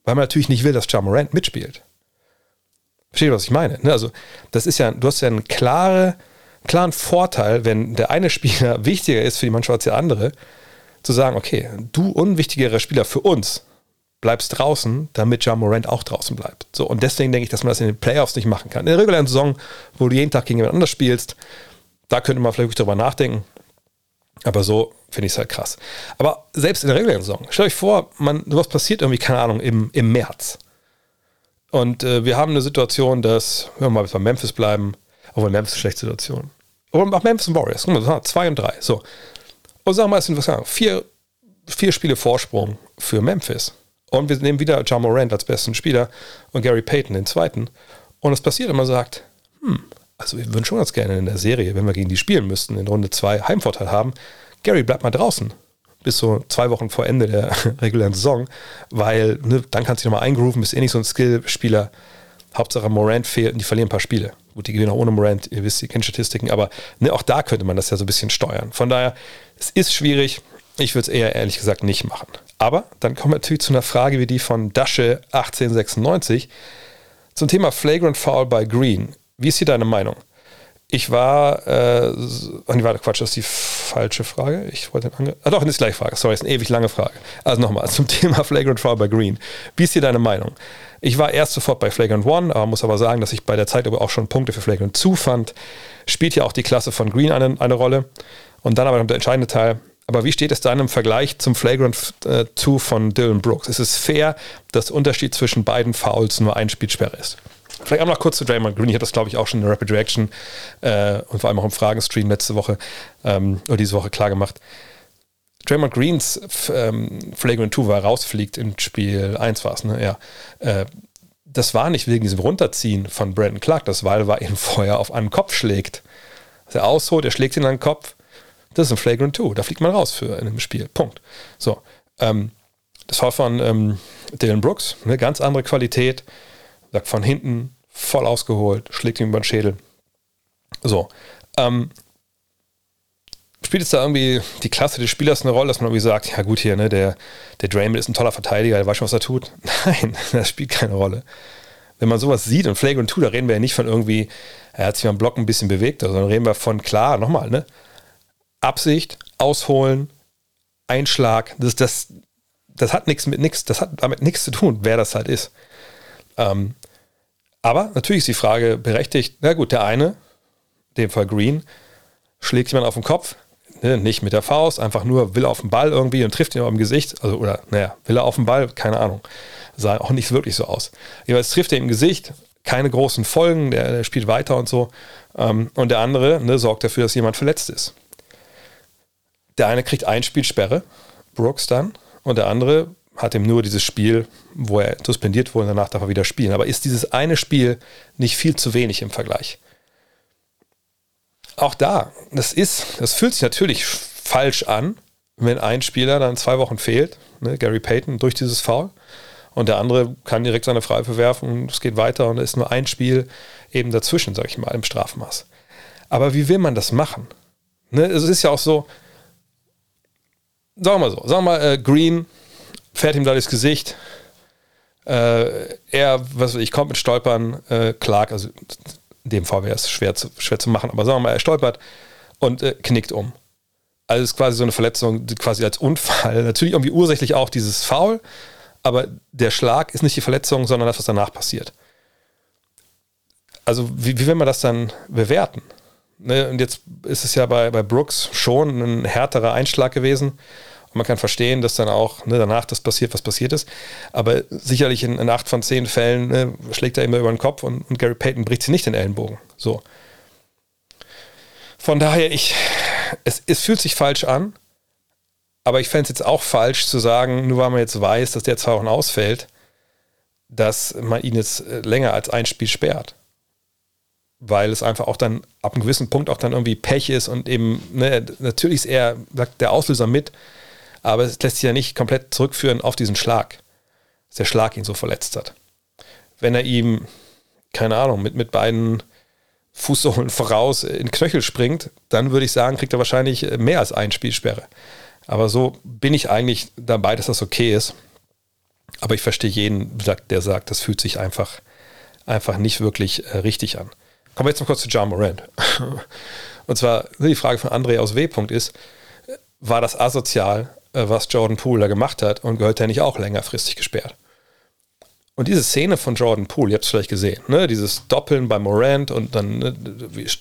Weil man natürlich nicht will, dass Jamorant mitspielt. Versteht ihr, was ich meine? Ne, also, das ist ja, du hast ja eine klare, klaren Vorteil, wenn der eine Spieler [LAUGHS] wichtiger ist für die Mannschaft als der andere, zu sagen, okay, du unwichtigerer Spieler für uns bleibst draußen, damit Ja Morant auch draußen bleibt. So, und deswegen denke ich, dass man das in den Playoffs nicht machen kann. In der regulären Saison, wo du jeden Tag gegen jemand anders spielst, da könnte man vielleicht drüber nachdenken. Aber so finde ich es halt krass. Aber selbst in der regulären Saison, stell euch vor, man, was passiert irgendwie, keine Ahnung, im, im März. Und äh, wir haben eine Situation, dass, wenn wir mal bei Memphis bleiben, obwohl Memphis ist eine schlechte Situation. Aber auch Memphis und Warriors. Guck mal, zwei und drei. So. Und sagen wir mal, es sind was sagen, vier, vier Spiele Vorsprung für Memphis. Und wir nehmen wieder John Morant als besten Spieler und Gary Payton den zweiten. Und es passiert immer sagt, hm, also wir würden schon ganz gerne in der Serie, wenn wir gegen die spielen müssten, in Runde zwei Heimvorteil haben. Gary bleibt mal draußen. Bis so zwei Wochen vor Ende der [LAUGHS] regulären Saison, weil ne, dann kannst du dich nochmal eingrooven, bist eh nicht so ein Skill-Spieler. Hauptsache Morant fehlt und die verlieren ein paar Spiele. Gut, die gewinnen auch ohne Morant, ihr wisst, ihr kennt Statistiken, aber ne, auch da könnte man das ja so ein bisschen steuern. Von daher, es ist schwierig. Ich würde es eher ehrlich gesagt nicht machen. Aber dann kommen wir natürlich zu einer Frage wie die von Dasche 1896 zum Thema Flagrant Foul bei Green. Wie ist hier deine Meinung? Ich war, äh, warte, Quatsch, das ist die falsche Frage. Ich wollte, ange ah doch, das ist die gleiche Frage. Sorry, das ist eine ewig lange Frage. Also nochmal, [LAUGHS] zum Thema Flagrant Foul bei Green. Wie ist hier deine Meinung? Ich war erst sofort bei Flagrant One, aber muss aber sagen, dass ich bei der Zeit auch schon Punkte für Flagrant 2 fand. Spielt ja auch die Klasse von Green eine, eine Rolle. Und dann aber noch der entscheidende Teil. Aber wie steht es dann im Vergleich zum Flagrant 2 äh, von Dylan Brooks? Ist es fair, dass der Unterschied zwischen beiden Fouls nur ein Spielsperre ist? Vielleicht auch noch kurz zu Draymond Green. Ich habe das, glaube ich, auch schon in der Rapid Reaction äh, und vor allem auch im Fragenstream letzte Woche ähm, oder diese Woche klar gemacht. Draymond Greens ähm, Flagrant 2 war rausfliegt in Spiel 1 war es, ne? Ja. Äh, das war nicht wegen diesem Runterziehen von Brandon Clark, das war, weil er ihn [LAUGHS] vorher auf einen Kopf schlägt. Dass er ausholt, er schlägt ihn an den Kopf. Das ist ein Flagrant 2. Da fliegt man raus für in einem Spiel. Punkt. So. Ähm, das war von ähm, Dylan Brooks, eine ganz andere Qualität sagt von hinten, voll ausgeholt, schlägt ihm über den Schädel. So. Ähm, spielt es da irgendwie die Klasse des Spielers eine Rolle, dass man irgendwie sagt, ja gut hier, ne, der, der Draymond ist ein toller Verteidiger, der weiß schon, was er tut? [LAUGHS] Nein, das spielt keine Rolle. Wenn man sowas sieht und Flagrant 2, da reden wir ja nicht von irgendwie, er hat sich beim Block ein bisschen bewegt, sondern reden wir von klar, nochmal, ne? Absicht, ausholen, Einschlag, das, das, das hat nichts mit nichts, das hat damit nichts zu tun, wer das halt ist. Ähm, aber natürlich ist die Frage berechtigt, na gut, der eine, in dem Fall Green, schlägt jemand auf den Kopf, ne, nicht mit der Faust, einfach nur will auf den Ball irgendwie und trifft ihn dem Gesicht, also oder naja, will er auf den Ball, keine Ahnung, sah auch nicht wirklich so aus. Jeweils trifft er im Gesicht, keine großen Folgen, der, der spielt weiter und so. Ähm, und der andere ne, sorgt dafür, dass jemand verletzt ist. Der eine kriegt ein Spiel Sperre, Brooks dann, und der andere hat ihm nur dieses Spiel, wo er suspendiert wurde und danach darf er wieder spielen. Aber ist dieses eine Spiel nicht viel zu wenig im Vergleich? Auch da, das ist, das fühlt sich natürlich falsch an, wenn ein Spieler dann zwei Wochen fehlt, ne, Gary Payton, durch dieses Foul. Und der andere kann direkt seine Freiwürfe werfen und es geht weiter und es ist nur ein Spiel eben dazwischen, sage ich mal, im Strafmaß. Aber wie will man das machen? Ne, es ist ja auch so, sagen wir mal so, sagen wir mal, äh, Green fährt ihm da das Gesicht. Äh, er, was weiß ich, kommt mit Stolpern, äh, Clark, also dem es schwer zu, schwer zu machen, aber sagen wir mal, er stolpert und äh, knickt um. Also es ist quasi so eine Verletzung, quasi als Unfall, [LAUGHS] natürlich irgendwie ursächlich auch dieses Foul, aber der Schlag ist nicht die Verletzung, sondern das, was danach passiert. Also wie, wie will man das dann bewerten? Ne, und jetzt ist es ja bei, bei Brooks schon ein härterer Einschlag gewesen. Und man kann verstehen, dass dann auch ne, danach das passiert, was passiert ist. Aber sicherlich in, in acht von zehn Fällen ne, schlägt er immer über den Kopf und, und Gary Payton bricht sich nicht den Ellenbogen. So. Von daher, ich, es, es fühlt sich falsch an, aber ich fände es jetzt auch falsch zu sagen, nur weil man jetzt weiß, dass der zwei Wochen ausfällt, dass man ihn jetzt äh, länger als ein Spiel sperrt. Weil es einfach auch dann ab einem gewissen Punkt auch dann irgendwie Pech ist und eben, ne, natürlich ist er, sagt der Auslöser mit, aber es lässt sich ja nicht komplett zurückführen auf diesen Schlag, dass der Schlag ihn so verletzt hat. Wenn er ihm, keine Ahnung, mit, mit beiden Fußsohlen [LAUGHS] voraus in Knöchel springt, dann würde ich sagen, kriegt er wahrscheinlich mehr als ein Spielsperre. Aber so bin ich eigentlich dabei, dass das okay ist. Aber ich verstehe jeden, der sagt, das fühlt sich einfach, einfach nicht wirklich äh, richtig an. Kommen wir jetzt noch kurz zu John Morant. [LAUGHS] Und zwar die Frage von André aus W. ist, war das asozial, was Jordan Poole da gemacht hat und gehört er nicht auch längerfristig gesperrt. Und diese Szene von Jordan Poole, ihr habt es vielleicht gesehen, ne? dieses Doppeln bei Morant und dann ne,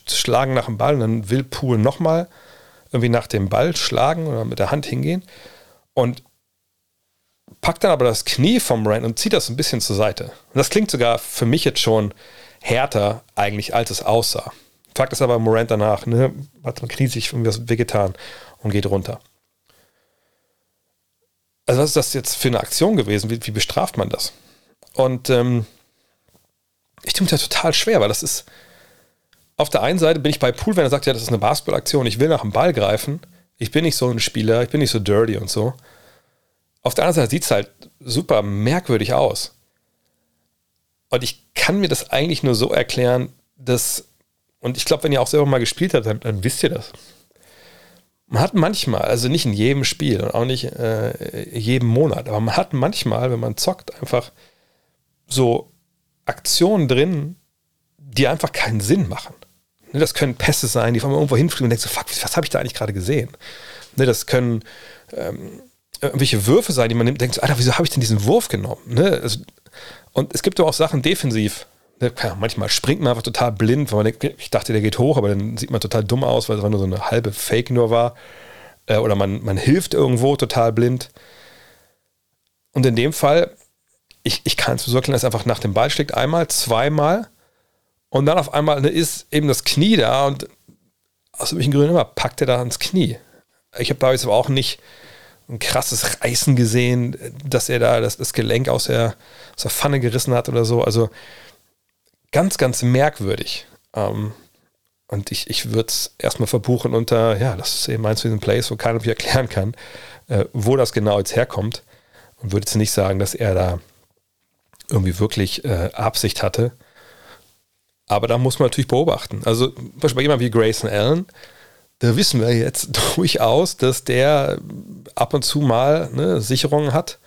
schlagen nach dem Ball und dann will Poole nochmal irgendwie nach dem Ball schlagen oder mit der Hand hingehen und packt dann aber das Knie vom Morant und zieht das ein bisschen zur Seite. Und das klingt sogar für mich jetzt schon härter eigentlich, als es aussah. Fakt ist aber Morant danach, ne, hat man Knie sich irgendwas wehgetan und geht runter also was ist das jetzt für eine Aktion gewesen? Wie, wie bestraft man das? Und ähm, ich tue mir das total schwer, weil das ist, auf der einen Seite bin ich bei Pool, wenn er sagt, ja, das ist eine Basketballaktion, ich will nach dem Ball greifen. Ich bin nicht so ein Spieler, ich bin nicht so dirty und so. Auf der anderen Seite sieht es halt super merkwürdig aus. Und ich kann mir das eigentlich nur so erklären, dass, und ich glaube, wenn ihr auch selber mal gespielt habt, dann, dann wisst ihr das. Man hat manchmal, also nicht in jedem Spiel und auch nicht äh, jedem Monat, aber man hat manchmal, wenn man zockt, einfach so Aktionen drin, die einfach keinen Sinn machen. Ne, das können Pässe sein, die von irgendwo hinfliegen und denkst so, fuck, was habe ich da eigentlich gerade gesehen? Ne, das können ähm, irgendwelche Würfe sein, die man nimmt, denkt so, Alter, wieso habe ich denn diesen Wurf genommen? Ne? Und es gibt auch Sachen defensiv, manchmal springt man einfach total blind, weil man denkt, ich dachte, der geht hoch, aber dann sieht man total dumm aus, weil es nur so eine halbe Fake nur war. Äh, oder man, man hilft irgendwo total blind. Und in dem Fall, ich, ich kann es mir so erklären, dass einfach nach dem Ball schlägt einmal, zweimal und dann auf einmal ne, ist eben das Knie da und aus welchen Gründen immer packt er da ans Knie. Ich habe da jetzt aber auch nicht ein krasses Reißen gesehen, dass er da das, das Gelenk aus der, aus der Pfanne gerissen hat oder so. Also ganz, ganz merkwürdig. Ähm, und ich, ich würde es erstmal verbuchen unter, ja, das ist eben eins von diesen Plays, wo keiner mir erklären kann, äh, wo das genau jetzt herkommt. Und würde jetzt nicht sagen, dass er da irgendwie wirklich äh, Absicht hatte. Aber da muss man natürlich beobachten. Also, zum Beispiel bei jemandem wie Grayson Allen, da wissen wir jetzt [LAUGHS] durchaus, dass der ab und zu mal ne, Sicherungen hat.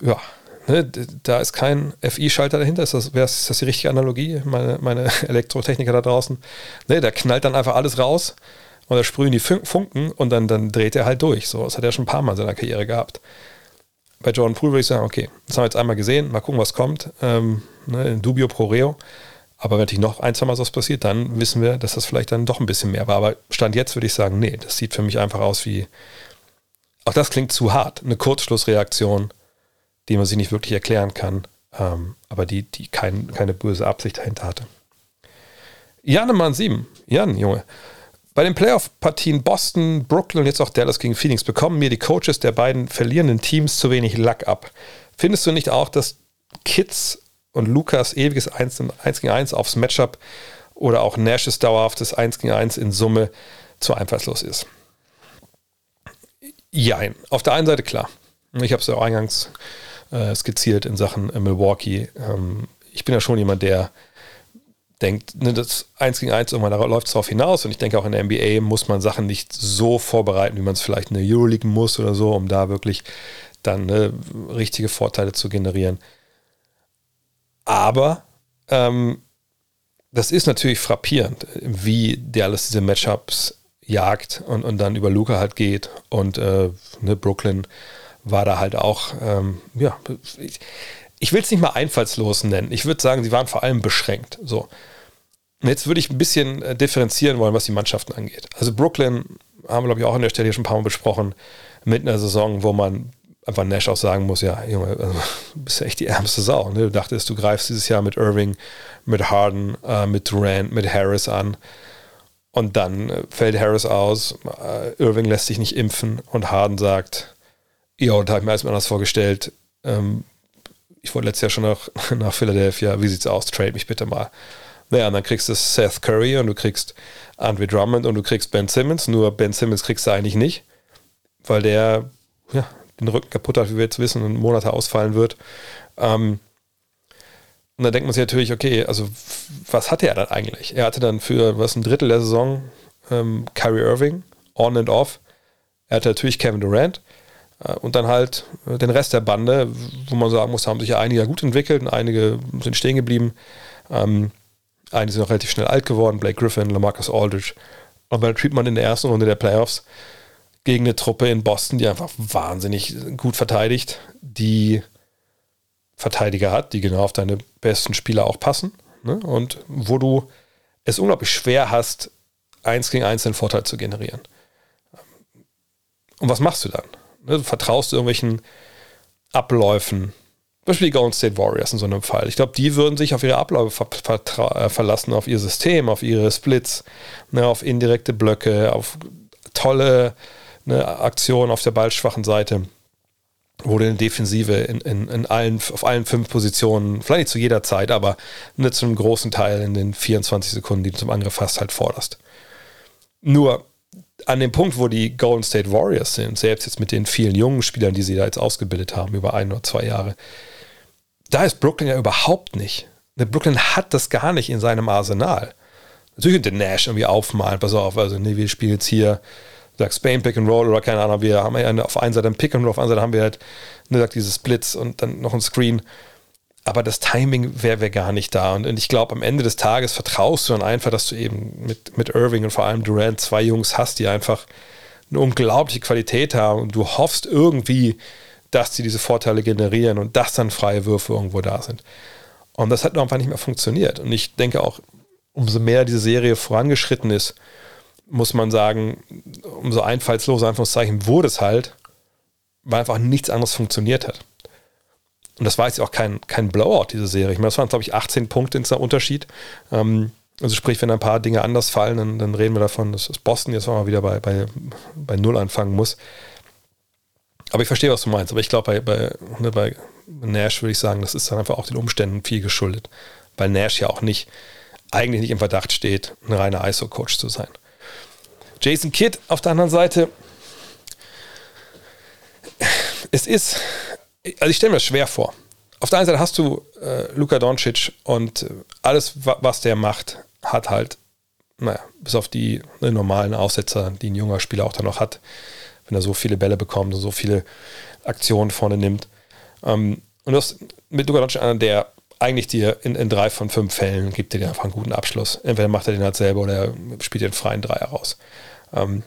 Ja, ne, da ist kein FI-Schalter dahinter. Ist das, ist das die richtige Analogie? Meine, meine [LAUGHS] Elektrotechniker da draußen. Ne, da knallt dann einfach alles raus und da sprühen die Funken und dann, dann dreht er halt durch. So, das hat er schon ein paar Mal in seiner Karriere gehabt. Bei Jordan Poole würde ich sagen, okay, das haben wir jetzt einmal gesehen, mal gucken, was kommt. Ähm, ne, Dubio pro Reo. Aber wenn natürlich noch ein, zwei Mal so was passiert, dann wissen wir, dass das vielleicht dann doch ein bisschen mehr war. Aber Stand jetzt würde ich sagen, nee, das sieht für mich einfach aus wie, auch das klingt zu hart, eine Kurzschlussreaktion, die man sich nicht wirklich erklären kann, ähm, aber die, die kein, keine böse Absicht dahinter hatte. Janemann 7, Jan, Junge. Bei den Playoff-Partien Boston, Brooklyn und jetzt auch Dallas gegen Phoenix bekommen mir die Coaches der beiden verlierenden Teams zu wenig Lack ab. Findest du nicht auch, dass Kids und Lukas ewiges 1, 1 gegen 1 aufs Matchup oder auch Nashes dauerhaftes 1 gegen 1 in Summe zu einfallslos ist? Jein. Auf der einen Seite klar. Ich habe es ja auch eingangs äh, skizziert in Sachen äh, Milwaukee. Ähm, ich bin ja schon jemand, der denkt, ne, das 1 gegen 1 irgendwann läuft es darauf hinaus und ich denke auch in der NBA muss man Sachen nicht so vorbereiten, wie man es vielleicht in der Euroleague muss oder so, um da wirklich dann ne, richtige Vorteile zu generieren. Aber ähm, das ist natürlich frappierend, wie der alles diese Matchups jagt und, und dann über Luca halt geht und äh, ne, Brooklyn war da halt auch, ähm, ja, ich, ich will es nicht mal einfallslos nennen. Ich würde sagen, sie waren vor allem beschränkt. So. Und jetzt würde ich ein bisschen äh, differenzieren wollen, was die Mannschaften angeht. Also Brooklyn haben wir, glaube ich, auch an der Stelle schon ein paar Mal besprochen, mit einer Saison, wo man einfach Nash auch sagen muss, ja, Junge, also, du [LAUGHS] bist ja echt die ärmste Sau. Ne? Du dachtest, du greifst dieses Jahr mit Irving, mit Harden, äh, mit Durant, mit Harris an. Und dann äh, fällt Harris aus, äh, Irving lässt sich nicht impfen und Harden sagt, ja, da habe ich mir alles anders vorgestellt. Ähm, ich wollte letztes Jahr schon nach, [LAUGHS] nach Philadelphia, wie sieht's aus? Trade mich bitte mal. Naja, und dann kriegst du Seth Curry und du kriegst Andre Drummond und du kriegst Ben Simmons. Nur Ben Simmons kriegst du eigentlich nicht, weil der ja, den Rücken kaputt hat, wie wir jetzt wissen, und Monate ausfallen wird. Ähm, und dann denkt man sich natürlich, okay, also was hatte er dann eigentlich? Er hatte dann für was ein Drittel der Saison ähm, Kyrie Irving, on and off. Er hatte natürlich Kevin Durant und dann halt den Rest der Bande, wo man sagen muss, haben sich ja einige gut entwickelt und einige sind stehen geblieben. Ähm, einige sind auch relativ schnell alt geworden, Blake Griffin, Lamarcus Aldridge. Und dann spielt man in der ersten Runde der Playoffs gegen eine Truppe in Boston, die einfach wahnsinnig gut verteidigt, die Verteidiger hat, die genau auf deine besten Spieler auch passen. Ne? Und wo du es unglaublich schwer hast, eins gegen eins den Vorteil zu generieren. Und was machst du dann? Ne? Du vertraust irgendwelchen Abläufen, zum Beispiel die Golden State Warriors in so einem Fall. Ich glaube, die würden sich auf ihre Abläufe ver äh, verlassen, auf ihr System, auf ihre Splits, ne, auf indirekte Blöcke, auf tolle eine Aktion auf der ballschwachen Seite, wo du eine Defensive in, in, in allen, auf allen fünf Positionen, vielleicht nicht zu jeder Zeit, aber nicht zu einem großen Teil in den 24 Sekunden, die du zum Angriff hast, halt forderst. Nur an dem Punkt, wo die Golden State Warriors sind, selbst jetzt mit den vielen jungen Spielern, die sie da jetzt ausgebildet haben, über ein oder zwei Jahre, da ist Brooklyn ja überhaupt nicht. Brooklyn hat das gar nicht in seinem Arsenal. Natürlich könnte Nash irgendwie aufmalen, pass auf, also nee, wir spielen jetzt hier sag Spain Pick and Roll oder keine Ahnung, wir haben ja auf einer Seite ein Pick and Roll, auf einer Seite haben wir halt, ne, sagt diese Splits und dann noch ein Screen. Aber das Timing wäre wär gar nicht da. Und, und ich glaube, am Ende des Tages vertraust du dann einfach, dass du eben mit, mit Irving und vor allem Durant zwei Jungs hast, die einfach eine unglaubliche Qualität haben und du hoffst irgendwie, dass sie diese Vorteile generieren und dass dann freie Würfe irgendwo da sind. Und das hat einfach nicht mehr funktioniert. Und ich denke auch, umso mehr diese Serie vorangeschritten ist, muss man sagen, umso einfallsloser, Anführungszeichen, wurde es halt, weil einfach nichts anderes funktioniert hat. Und das war jetzt auch kein, kein Blowout, diese Serie. Ich meine, das waren, glaube ich, 18 Punkte ins Unterschied. Ähm, also sprich, wenn ein paar Dinge anders fallen, dann, dann reden wir davon, dass Boston jetzt mal wieder bei, bei, bei Null anfangen muss. Aber ich verstehe, was du meinst. Aber ich glaube, bei, bei, ne, bei Nash würde ich sagen, das ist dann einfach auch den Umständen viel geschuldet. Weil Nash ja auch nicht, eigentlich nicht im Verdacht steht, ein reiner ISO-Coach zu sein. Jason Kidd auf der anderen Seite, es ist, also ich stelle mir das schwer vor. Auf der einen Seite hast du äh, Luka Doncic und alles, was der macht, hat halt naja, bis auf die ne, normalen Aussetzer, die ein junger Spieler auch dann noch hat, wenn er so viele Bälle bekommt und so viele Aktionen vorne nimmt. Ähm, und das mit Luka Doncic einer, der eigentlich dir in, in, drei von fünf Fällen gibt dir einfach einen guten Abschluss. Entweder macht er den halt selber oder er spielt den freien Dreier raus. Ähm,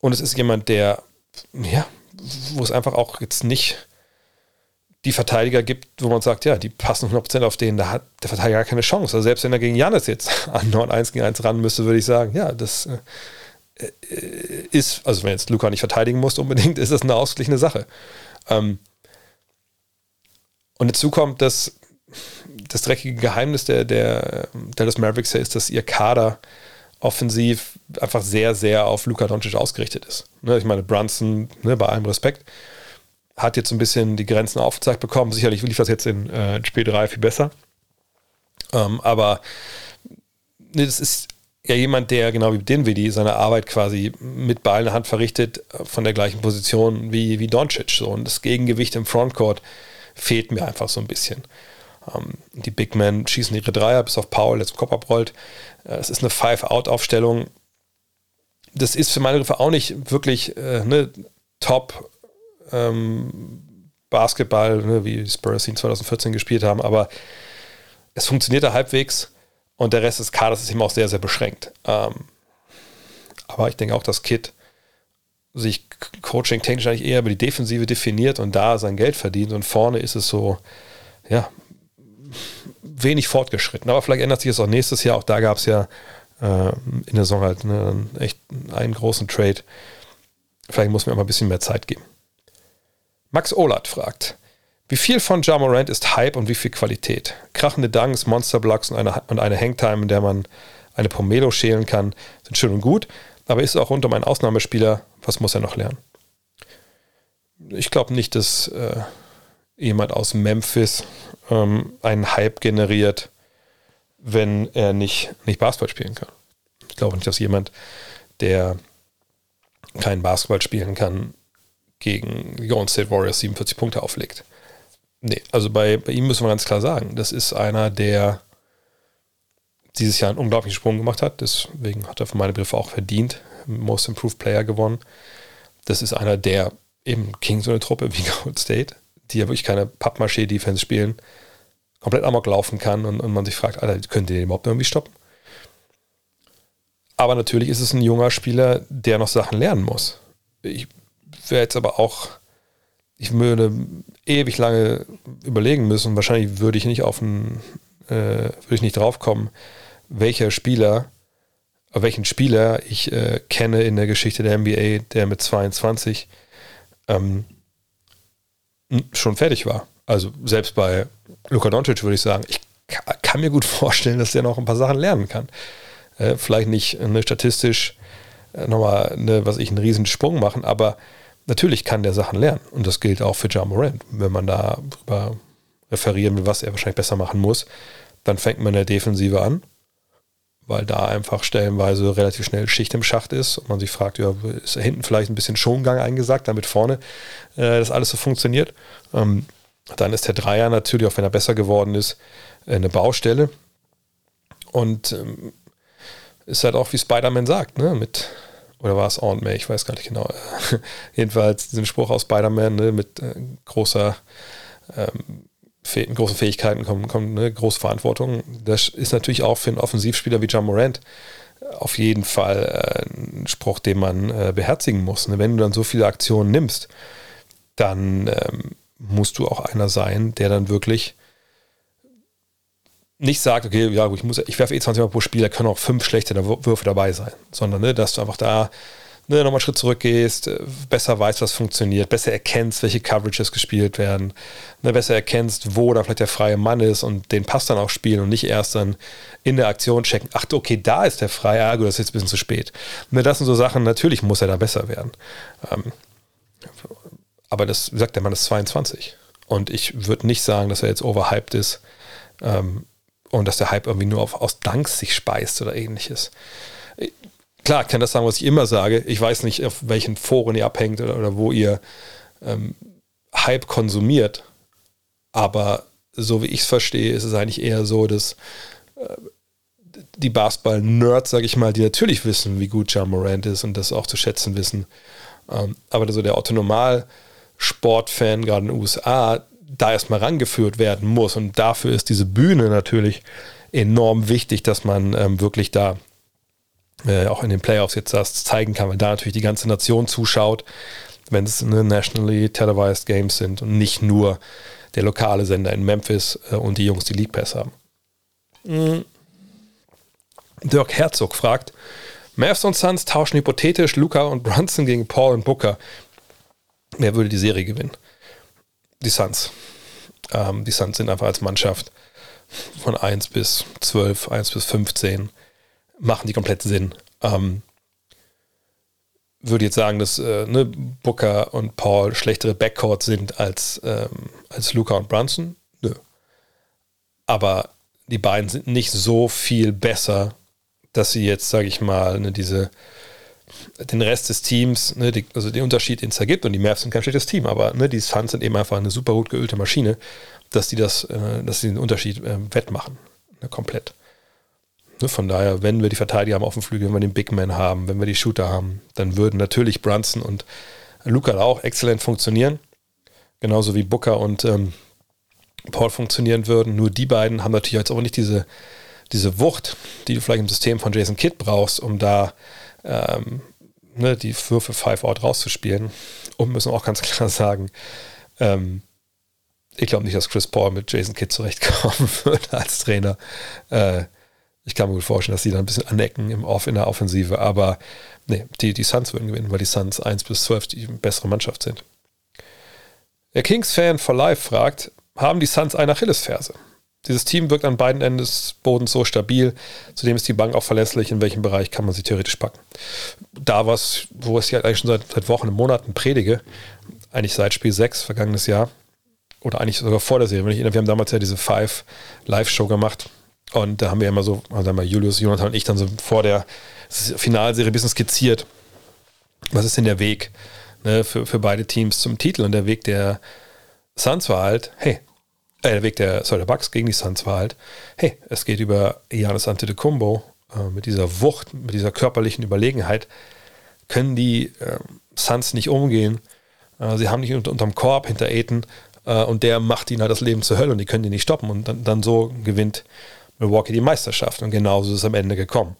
und es ist jemand, der, ja, wo es einfach auch jetzt nicht die Verteidiger gibt, wo man sagt, ja, die passen 100% auf den, da hat der Verteidiger gar keine Chance. Also selbst wenn er gegen Janis jetzt [LAUGHS] an 9-1 gegen 1 ran müsste, würde ich sagen, ja, das äh, ist, also wenn jetzt Luca nicht verteidigen muss unbedingt, [LAUGHS] ist das eine ausgeglichene Sache. Ähm, und dazu kommt, dass das dreckige Geheimnis der, der Dallas Mavericks ist, dass ihr Kader offensiv einfach sehr, sehr auf Luka Doncic ausgerichtet ist. Ne, ich meine, Brunson, ne, bei allem Respekt, hat jetzt ein bisschen die Grenzen aufgezeigt bekommen. Sicherlich lief das jetzt in, äh, in Spiel 3 viel besser. Ähm, aber ne, das ist ja jemand, der genau wie Dinwiddie seine Arbeit quasi mit Ball in der Hand verrichtet, äh, von der gleichen Position wie, wie Doncic. So. Und das Gegengewicht im Frontcourt fehlt mir einfach so ein bisschen. Ähm, die Big Men schießen ihre Dreier, bis auf Paul, der zum Kopf abrollt. Äh, es ist eine Five-Out-Aufstellung. Das ist für meine Begriffe auch nicht wirklich äh, ne, top ähm, Basketball, ne, wie Spurs ihn 2014 gespielt haben, aber es funktioniert da halbwegs und der Rest des Kaders ist eben auch sehr, sehr beschränkt. Ähm, aber ich denke auch, dass Kit sich coaching-technisch eigentlich eher über die Defensive definiert und da sein Geld verdient und vorne ist es so, ja, wenig fortgeschritten. Aber vielleicht ändert sich es auch nächstes Jahr. Auch da gab es ja äh, in der Saison halt ne, echt einen großen Trade. Vielleicht muss man mal ein bisschen mehr Zeit geben. Max Olat fragt, wie viel von Jamorant ist Hype und wie viel Qualität? Krachende Dunks, Monsterblocks und eine, und eine Hangtime, in der man eine Pomelo schälen kann, sind schön und gut, aber ist auch rund um einen Ausnahmespieler, was muss er noch lernen? Ich glaube nicht, dass äh, jemand aus Memphis ähm, einen Hype generiert, wenn er nicht, nicht Basketball spielen kann. Ich glaube nicht, dass jemand, der keinen Basketball spielen kann, gegen die Golden State Warriors 47 Punkte auflegt. Nee, also bei, bei ihm müssen wir ganz klar sagen, das ist einer, der dieses Jahr einen unglaublichen Sprung gemacht hat. Deswegen hat er für meine Begriffe auch verdient, Most Improved Player gewonnen. Das ist einer, der eben gegen so eine Truppe wie [LAUGHS] Gold State, die ja wirklich keine Pappmaché-Defense spielen, komplett amok laufen kann und, und man sich fragt, Alter, könnt ihr den überhaupt irgendwie stoppen? Aber natürlich ist es ein junger Spieler, der noch Sachen lernen muss. Ich wäre jetzt aber auch, ich würde ewig lange überlegen müssen. Wahrscheinlich würde ich nicht auf einen, äh, würde ich nicht drauf kommen, welcher Spieler, welchen Spieler ich äh, kenne in der Geschichte der NBA, der mit 22 ähm, schon fertig war. Also selbst bei Luka Doncic würde ich sagen, ich kann mir gut [LAUGHS] vorstellen, dass der noch ein paar Sachen lernen kann. Äh, vielleicht nicht eine statistisch äh, nochmal, eine, was ich, einen riesen Sprung machen, aber natürlich kann der Sachen lernen. Und das gilt auch für Ja Morant. Wenn man da darüber referieren will, was er wahrscheinlich besser machen muss, dann fängt man in der Defensive an, weil da einfach stellenweise relativ schnell Schicht im Schacht ist und man sich fragt, ja, ist hinten vielleicht ein bisschen Schongang eingesagt, damit vorne äh, das alles so funktioniert. Ähm, dann ist der Dreier natürlich, auch wenn er besser geworden ist, äh, eine Baustelle. Und ähm, ist halt auch, wie Spider-Man sagt, ne? mit oder war es Aunt May, ich weiß gar nicht genau. [LAUGHS] Jedenfalls diesen Spruch aus Spider-Man ne, mit äh, großer, ähm, großen Fähigkeiten kommt, kommt ne, große Verantwortung. Das ist natürlich auch für einen Offensivspieler wie John Morant auf jeden Fall äh, ein Spruch, den man äh, beherzigen muss. Ne? Wenn du dann so viele Aktionen nimmst, dann ähm, musst du auch einer sein, der dann wirklich nicht sagt, okay, ja, ich, muss, ich werfe eh 20 Mal pro Spiel, da können auch fünf schlechte Würfe dabei sein, sondern ne, dass du einfach da ne, nochmal einen Schritt zurückgehst, äh, besser weißt, was funktioniert, besser erkennst, welche Coverages gespielt werden, ne, besser erkennst, wo da vielleicht der freie Mann ist und den Pass dann auch spielen und nicht erst dann in der Aktion checken, ach, okay, da ist der freie, ah, gut, das ist jetzt ein bisschen zu spät. Ne, das sind so Sachen, natürlich muss er da besser werden. Ähm, aber das, sagt der Mann, ist 22. Und ich würde nicht sagen, dass er jetzt overhyped ist. Ähm, und dass der Hype irgendwie nur auf, aus Danks sich speist oder ähnliches. Klar, ich kann das sagen, was ich immer sage. Ich weiß nicht, auf welchen Foren ihr abhängt oder, oder wo ihr ähm, Hype konsumiert. Aber so wie ich es verstehe, ist es eigentlich eher so, dass äh, die Basketball-Nerds, sage ich mal, die natürlich wissen, wie gut John Morant ist und das auch zu schätzen wissen. Ähm, aber so der Autonormal-Sportfan, gerade in den USA, da erstmal rangeführt werden muss. Und dafür ist diese Bühne natürlich enorm wichtig, dass man ähm, wirklich da äh, auch in den Playoffs jetzt das zeigen kann, weil da natürlich die ganze Nation zuschaut, wenn es eine nationally televised Games sind und nicht nur der lokale Sender in Memphis äh, und die Jungs, die League Pass haben. Mhm. Dirk Herzog fragt, Mavs und Suns tauschen hypothetisch Luca und Brunson gegen Paul und Booker. Wer würde die Serie gewinnen? Die Suns. Ähm, die Suns sind einfach als Mannschaft von 1 bis 12, 1 bis 15 machen die komplett Sinn. Ähm, würde jetzt sagen, dass äh, ne, Booker und Paul schlechtere Backcourt sind als, ähm, als Luca und Brunson. Nö. Aber die beiden sind nicht so viel besser, dass sie jetzt, sage ich mal, ne, diese den Rest des Teams, ne, die, also den Unterschied, den es da gibt, und die Mavs sind kein schlechtes Team, aber ne, die Suns sind eben einfach eine super gut geölte Maschine, dass die das, äh, sie den Unterschied äh, wettmachen. Ne, komplett. Ne, von daher, wenn wir die Verteidiger haben auf dem Flügel, wenn wir den Big Man haben, wenn wir die Shooter haben, dann würden natürlich Brunson und Luca auch exzellent funktionieren. Genauso wie Booker und ähm, Paul funktionieren würden. Nur die beiden haben natürlich jetzt auch nicht diese, diese Wucht, die du vielleicht im System von Jason Kidd brauchst, um da ähm, ne, die Würfe Five-Out rauszuspielen. Und müssen auch ganz [LAUGHS] klar sagen, ähm, ich glaube nicht, dass Chris Paul mit Jason Kidd zurechtkommen [LAUGHS] würde als Trainer. Äh, ich kann mir gut vorstellen, dass sie dann ein bisschen anecken im Off in der Offensive, aber nee, die, die Suns würden gewinnen, weil die Suns 1 bis 12 die bessere Mannschaft sind. Der Kings-Fan for Life fragt, haben die Suns eine Achillesferse? Dieses Team wirkt an beiden Enden des Bodens so stabil, zudem ist die Bank auch verlässlich, in welchem Bereich kann man sie theoretisch packen. Da was, wo ich eigentlich schon seit, seit Wochen und Monaten predige, eigentlich seit Spiel 6 vergangenes Jahr, oder eigentlich sogar vor der Serie, wenn ich wir haben damals ja diese Five Live-Show gemacht, und da haben wir immer so, also haben wir Julius, Jonathan und ich dann so vor der Finalserie ein bisschen skizziert, was ist denn der Weg ne, für, für beide Teams zum Titel. Und der Weg der Suns war halt, hey, äh, der Weg der, sorry, der Bucks gegen die Suns war halt, hey, es geht über Giannis Antetokounmpo äh, mit dieser Wucht, mit dieser körperlichen Überlegenheit, können die äh, Suns nicht umgehen. Äh, sie haben nicht unter, unterm Korb hinter Aiden äh, und der macht ihnen halt das Leben zur Hölle und die können die nicht stoppen. Und dann, dann so gewinnt Milwaukee die Meisterschaft. Und genauso ist es am Ende gekommen.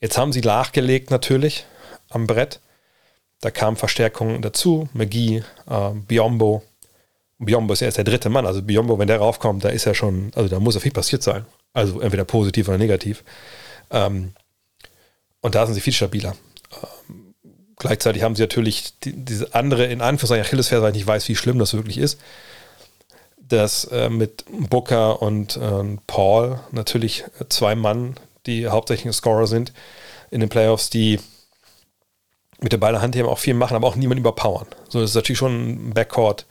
Jetzt haben sie nachgelegt natürlich am Brett. Da kamen Verstärkungen dazu. McGee, äh, Biombo. Biombo ist ja erst der dritte Mann. Also Biombo, wenn der raufkommt, da ist ja schon, also da muss ja viel passiert sein. Also entweder positiv oder negativ. Ähm, und da sind sie viel stabiler. Ähm, gleichzeitig haben sie natürlich die, diese andere, in Anführungszeichen, Achillesferse, weil ich nicht weiß, wie schlimm das wirklich ist dass äh, mit Booker und äh, Paul natürlich zwei Mann, die hauptsächlich Scorer sind in den Playoffs, die mit der Ball Hand haben auch viel machen, aber auch niemand überpowern. So, das ist natürlich schon ein Backcourt,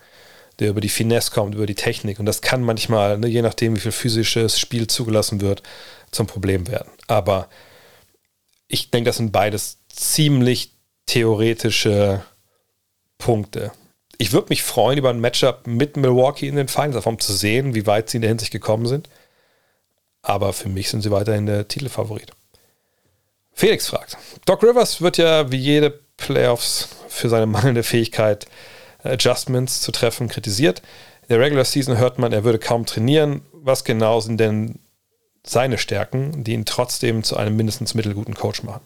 der über die Finesse kommt, über die Technik. Und das kann manchmal, ne, je nachdem, wie viel physisches Spiel zugelassen wird, zum Problem werden. Aber ich denke, das sind beides ziemlich theoretische Punkte ich würde mich freuen über ein Matchup mit Milwaukee in den Finals, um zu sehen, wie weit sie in der Hinsicht gekommen sind. Aber für mich sind sie weiterhin der Titelfavorit. Felix fragt: Doc Rivers wird ja wie jede Playoffs für seine mangelnde Fähigkeit, Adjustments zu treffen, kritisiert. In der Regular Season hört man, er würde kaum trainieren. Was genau sind denn seine Stärken, die ihn trotzdem zu einem mindestens mittelguten Coach machen?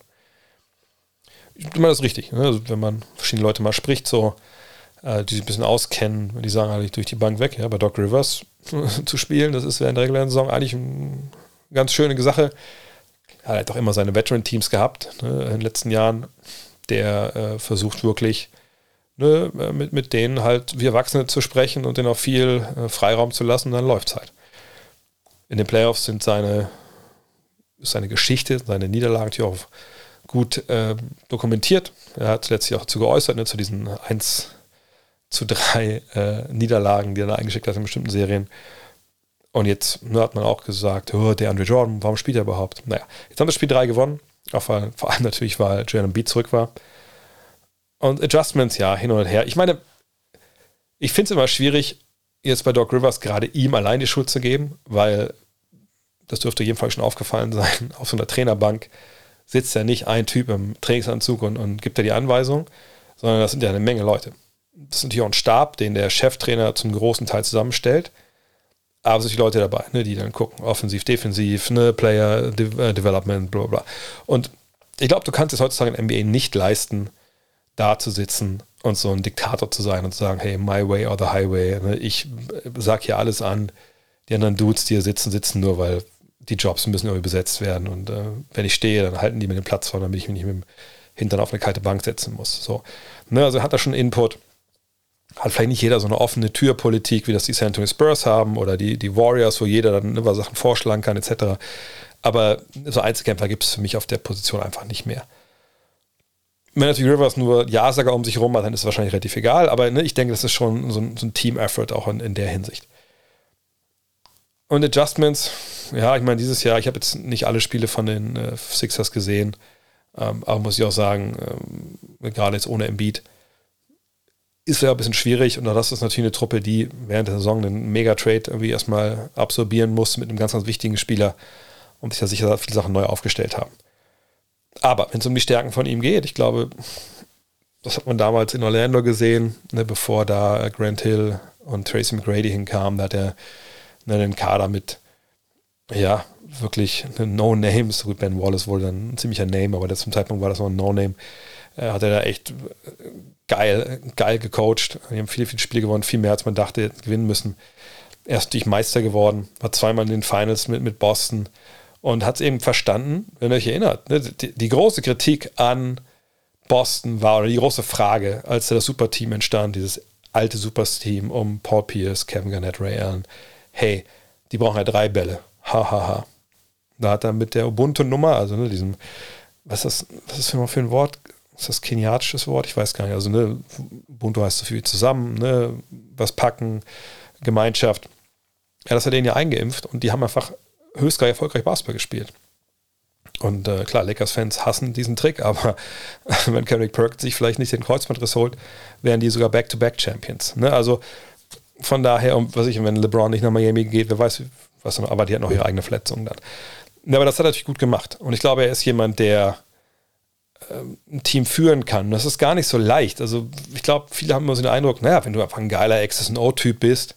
Ich meine, das ist richtig. Ne? Also, wenn man verschiedene Leute mal spricht, so äh, die sich ein bisschen auskennen, die sagen eigentlich durch die Bank weg. Ja, bei Doc Rivers [LAUGHS] zu spielen, das ist in der regulären Saison eigentlich eine ganz schöne Sache. Er hat auch immer seine Veteran-Teams gehabt ne, in den letzten Jahren. Der äh, versucht wirklich ne, mit, mit denen halt wie Erwachsene zu sprechen und denen auch viel äh, Freiraum zu lassen, dann läuft es halt. In den Playoffs sind seine, seine Geschichte, seine Niederlagen natürlich auch gut äh, dokumentiert. Er hat letztlich auch dazu geäußert, ne, zu diesen 1, zu drei äh, Niederlagen, die er da eingeschickt hat in bestimmten Serien. Und jetzt nur hat man auch gesagt, oh, der Andre Jordan, warum spielt er überhaupt? Naja, jetzt haben wir Spiel 3 gewonnen. Auch weil, vor allem natürlich, weil Jalen Beat zurück war. Und Adjustments, ja, hin und her. Ich meine, ich finde es immer schwierig, jetzt bei Doc Rivers gerade ihm allein die Schuld zu geben, weil das dürfte jedenfalls schon aufgefallen sein, [LAUGHS] auf so einer Trainerbank sitzt ja nicht ein Typ im Trainingsanzug und, und gibt dir die Anweisung, sondern das sind ja eine Menge Leute. Das ist natürlich auch ein Stab, den der Cheftrainer zum großen Teil zusammenstellt. Aber es sind die Leute dabei, ne, die dann gucken, offensiv, defensiv, ne, Player De äh, Development, bla bla. Und ich glaube, du kannst es heutzutage in NBA nicht leisten, da zu sitzen und so ein Diktator zu sein und zu sagen, hey, my way or the highway. Ne, ich sag hier alles an. Die anderen Dudes, die hier sitzen, sitzen nur, weil die Jobs müssen irgendwie besetzt werden. Und äh, wenn ich stehe, dann halten die mir den Platz vor, damit ich mich nicht mit dem Hintern auf eine kalte Bank setzen muss. So. Ne, also hat er schon Input. Hat vielleicht nicht jeder so eine offene Türpolitik, wie das die San Antonio Spurs haben oder die, die Warriors, wo jeder dann über Sachen vorschlagen kann, etc. Aber so Einzelkämpfer gibt es für mich auf der Position einfach nicht mehr. Wenn natürlich Rivers nur Ja-Sager um sich herum hat, dann ist es wahrscheinlich relativ egal. Aber ne, ich denke, das ist schon so ein, so ein Team-Effort auch in, in der Hinsicht. Und Adjustments, ja, ich meine, dieses Jahr, ich habe jetzt nicht alle Spiele von den äh, Sixers gesehen, ähm, aber muss ich auch sagen, ähm, gerade jetzt ohne Embiid, ist ja ein bisschen schwierig und das ist natürlich eine Truppe, die während der Saison einen Mega-Trade irgendwie erstmal absorbieren muss mit einem ganz, ganz wichtigen Spieler und sich ja sicher viele Sachen neu aufgestellt haben. Aber wenn es um die Stärken von ihm geht, ich glaube, das hat man damals in Orlando gesehen, ne, bevor da Grant Hill und Tracy McGrady hinkamen, da hat er ne, einen Kader mit, ja, wirklich No-Names. Gut, Ben Wallace wurde dann ein ziemlicher Name, aber zum Zeitpunkt war das noch ein No-Name. Äh, hat er da echt geil, geil gecoacht. Die haben viele, viele Spiele gewonnen, viel mehr als man dachte, gewinnen müssen. Er ist natürlich Meister geworden, war zweimal in den Finals mit, mit Boston und hat es eben verstanden, wenn ihr euch erinnert. Ne, die, die, große Kritik an Boston war, oder die große Frage, als da das Superteam entstand, dieses alte Superteam um Paul Pierce, Kevin Garnett, Ray Allen. Hey, die brauchen ja drei Bälle. Hahaha. Ha, ha. Da hat er mit der Ubuntu-Nummer, also ne, diesem, was ist das, was ist das für ein Wort? Ist das keniatisches Wort? Ich weiß gar nicht. Also, ne, Ubuntu heißt so viel zusammen, ne, was packen, Gemeinschaft. Ja, das hat denen ja eingeimpft und die haben einfach höchstgradig erfolgreich Basketball gespielt. Und äh, klar, Lakers-Fans hassen diesen Trick, aber [LAUGHS] wenn Kendrick Perkins sich vielleicht nicht den Kreuzbandriss holt, wären die sogar Back-to-Back-Champions. Ne? Also von daher, um, was ich, wenn LeBron nicht nach Miami geht, wer weiß, was, aber die hat noch ihre eigene Verletzung dann. Ja, aber das hat er natürlich gut gemacht. Und ich glaube, er ist jemand, der ein Team führen kann. Das ist gar nicht so leicht. Also ich glaube, viele haben immer so den Eindruck, naja, wenn du einfach ein geiler XSO-Typ bist,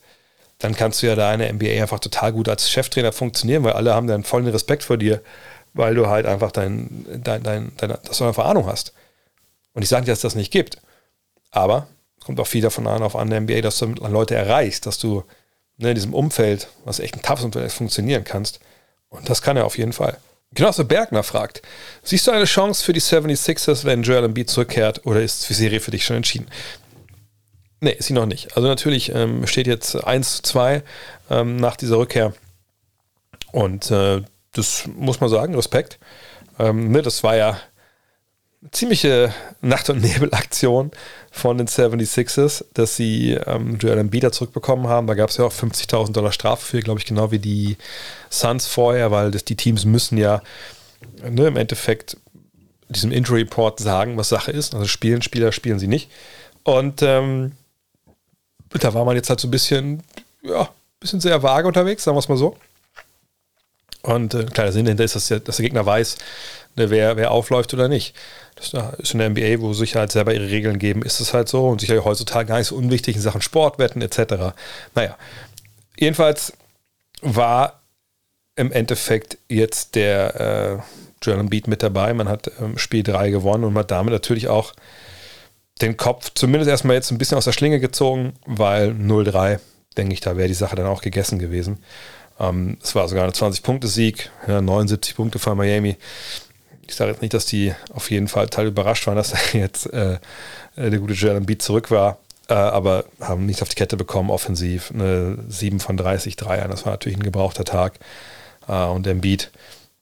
dann kannst du ja da in der NBA einfach total gut als Cheftrainer funktionieren, weil alle haben dann vollen Respekt vor dir, weil du halt einfach dein, dein, dein, dein dass einfach Ahnung hast. Und ich sage nicht, dass das nicht gibt. Aber es kommt auch viel davon an, auf an der NBA, dass du Leute erreichst, dass du ne, in diesem Umfeld, was echt ein toughes Umfeld ist, funktionieren kannst. Und das kann er auf jeden Fall. Genosse Bergner fragt, siehst du eine Chance für die 76ers, wenn Joel Embiid zurückkehrt oder ist die Serie für dich schon entschieden? Nee, ist sie noch nicht. Also natürlich ähm, steht jetzt 1 zu 2 ähm, nach dieser Rückkehr und äh, das muss man sagen, Respekt. Ähm, ne, das war ja ziemliche Nacht- und Nebelaktion von den 76ers, dass sie ähm, Joel Embiid zurückbekommen haben. Da gab es ja auch 50.000 Dollar Strafe für, glaube ich, genau wie die Suns vorher, weil das, die Teams müssen ja ne, im Endeffekt diesem Injury Report sagen, was Sache ist. Also spielen Spieler, spielen sie nicht. Und ähm, da war man jetzt halt so ein bisschen, ja, bisschen sehr vage unterwegs, sagen wir es mal so. Und äh, kleiner Sinn dahinter ist, dass der, dass der Gegner weiß, ne, wer, wer aufläuft oder nicht. Das ist in der NBA, wo sich halt selber ihre Regeln geben, ist es halt so und sicherlich heutzutage gar nicht so unwichtig in Sachen Sportwetten etc. Naja, jedenfalls war im Endeffekt jetzt der äh, Joel Beat mit dabei. Man hat ähm, Spiel 3 gewonnen und man hat damit natürlich auch den Kopf zumindest erstmal jetzt ein bisschen aus der Schlinge gezogen, weil 0-3, denke ich, da wäre die Sache dann auch gegessen gewesen. Ähm, es war sogar ein 20-Punkte-Sieg, ja, 79 Punkte von Miami. Ich sage jetzt nicht, dass die auf jeden Fall total überrascht waren, dass [LAUGHS] jetzt äh, äh, der gute Jalen Beat zurück war, äh, aber haben nichts auf die Kette bekommen, offensiv. Eine 7 von 30 Dreiern, das war natürlich ein gebrauchter Tag. Äh, und Beat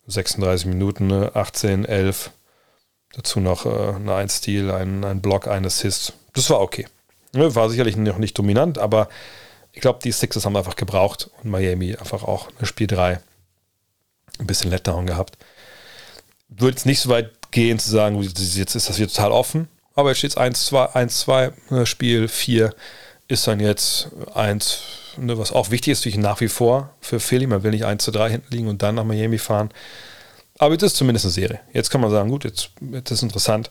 36 Minuten, 18, 11. Dazu noch äh, eine 1 Stil, ein, ein Block, ein Assist. Das war okay. Ne, war sicherlich noch nicht dominant, aber ich glaube, die Sixers haben einfach gebraucht und Miami einfach auch ein Spiel 3 ein bisschen Letdown gehabt. Würde jetzt nicht so weit gehen zu sagen, jetzt ist das hier total offen, aber jetzt steht es 1-2, 1-2, Spiel 4 ist dann jetzt eins, ne, was auch wichtig ist, natürlich nach wie vor für Philly. Man will nicht 1 zu 3 hinten liegen und dann nach Miami fahren. Aber jetzt ist zumindest eine Serie. Jetzt kann man sagen, gut, jetzt, jetzt ist interessant.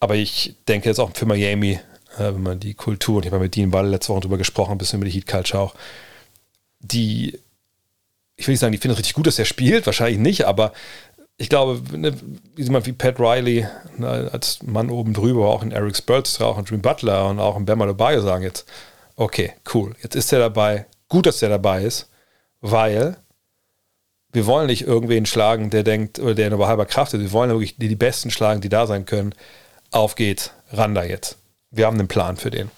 Aber ich denke jetzt auch für Miami, äh, wenn man die Kultur, und ich habe mit Dean Wall letzte Woche darüber gesprochen, ein bisschen über die Heat Culture auch, die, ich will nicht sagen, die finden es richtig gut, dass er spielt, wahrscheinlich nicht, aber ich glaube, ne, jemand wie Pat Riley ne, als Mann oben drüber, auch in Eric Spurlstra, auch in Dream Butler und auch in Bama Adebayo sagen jetzt, okay, cool, jetzt ist er dabei, gut, dass er dabei ist, weil wir wollen nicht irgendwen schlagen, der denkt, oder der nur halber Kraft ist, wir wollen wirklich die, die Besten schlagen, die da sein können. Auf geht's, ran da jetzt. Wir haben einen Plan für den.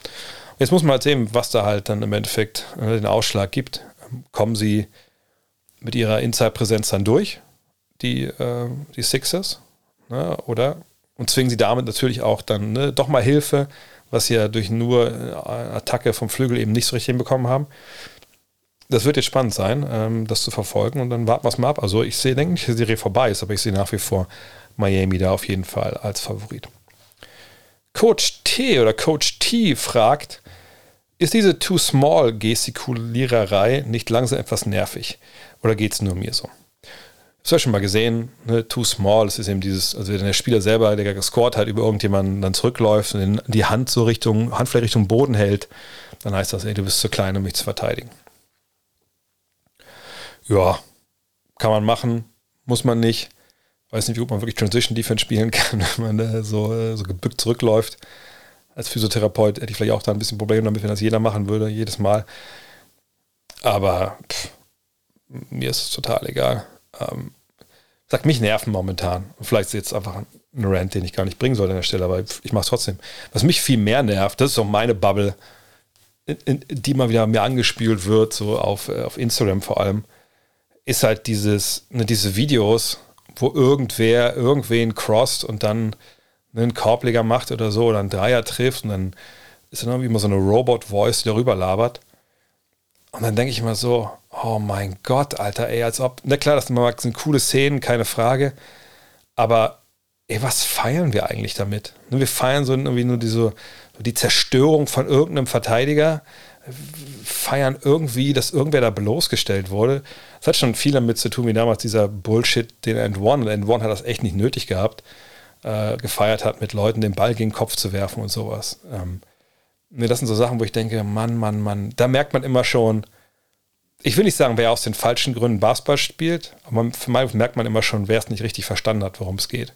Jetzt muss man halt sehen, was da halt dann im Endeffekt äh, den Ausschlag gibt. Kommen sie mit ihrer Inside-Präsenz dann durch? Die, äh, die Sixers, ne, oder? Und zwingen sie damit natürlich auch dann ne, doch mal Hilfe, was sie ja durch nur äh, Attacke vom Flügel eben nicht so richtig hinbekommen haben. Das wird jetzt spannend sein, ähm, das zu verfolgen und dann warten wir es mal ab. Also ich sehe, denke nicht, dass die Serie vorbei ist, aber ich sehe nach wie vor Miami da auf jeden Fall als Favorit. Coach T oder Coach T fragt, ist diese Too Small Gestikuliererei nicht langsam etwas nervig? Oder geht es nur mir so? Das hast du schon mal gesehen, ne? too small, das ist eben dieses, also wenn der Spieler selber, der gescored hat, über irgendjemanden dann zurückläuft und die Hand so Richtung, Handfläche Richtung Boden hält, dann heißt das, ey, du bist zu klein, um mich zu verteidigen. Ja, kann man machen, muss man nicht. Weiß nicht, wie gut man wirklich Transition Defense spielen [LAUGHS] kann, wenn man da so, so gebückt zurückläuft. Als Physiotherapeut hätte ich vielleicht auch da ein bisschen Probleme damit, wenn das jeder machen würde, jedes Mal. Aber pff, mir ist es total egal. Ähm, sagt mich nerven momentan. Vielleicht ist jetzt einfach ein Rant, den ich gar nicht bringen sollte an der Stelle, aber ich mache es trotzdem. Was mich viel mehr nervt, das ist so meine Bubble, in, in, die mal wieder mir angespült wird, so auf, äh, auf Instagram vor allem, ist halt dieses, ne, diese Videos, wo irgendwer irgendwen crosst und dann ne, einen Korbleger macht oder so oder einen Dreier trifft und dann ist dann irgendwie immer so eine Robot-Voice, die darüber labert. Und dann denke ich immer so, oh mein Gott, Alter, ey, als ob, na klar, das sind coole Szenen, keine Frage, aber ey, was feiern wir eigentlich damit? Wir feiern so irgendwie nur diese, die Zerstörung von irgendeinem Verteidiger, feiern irgendwie, dass irgendwer da bloßgestellt wurde. Das hat schon viel damit zu tun, wie damals dieser Bullshit, den End One, und End One hat das echt nicht nötig gehabt, äh, gefeiert hat, mit Leuten den Ball gegen den Kopf zu werfen und sowas. Ähm, das sind so Sachen, wo ich denke, Mann, Mann, Mann, da merkt man immer schon, ich will nicht sagen, wer aus den falschen Gründen Basketball spielt, aber für mich merkt man immer schon, wer es nicht richtig verstanden hat, worum es geht.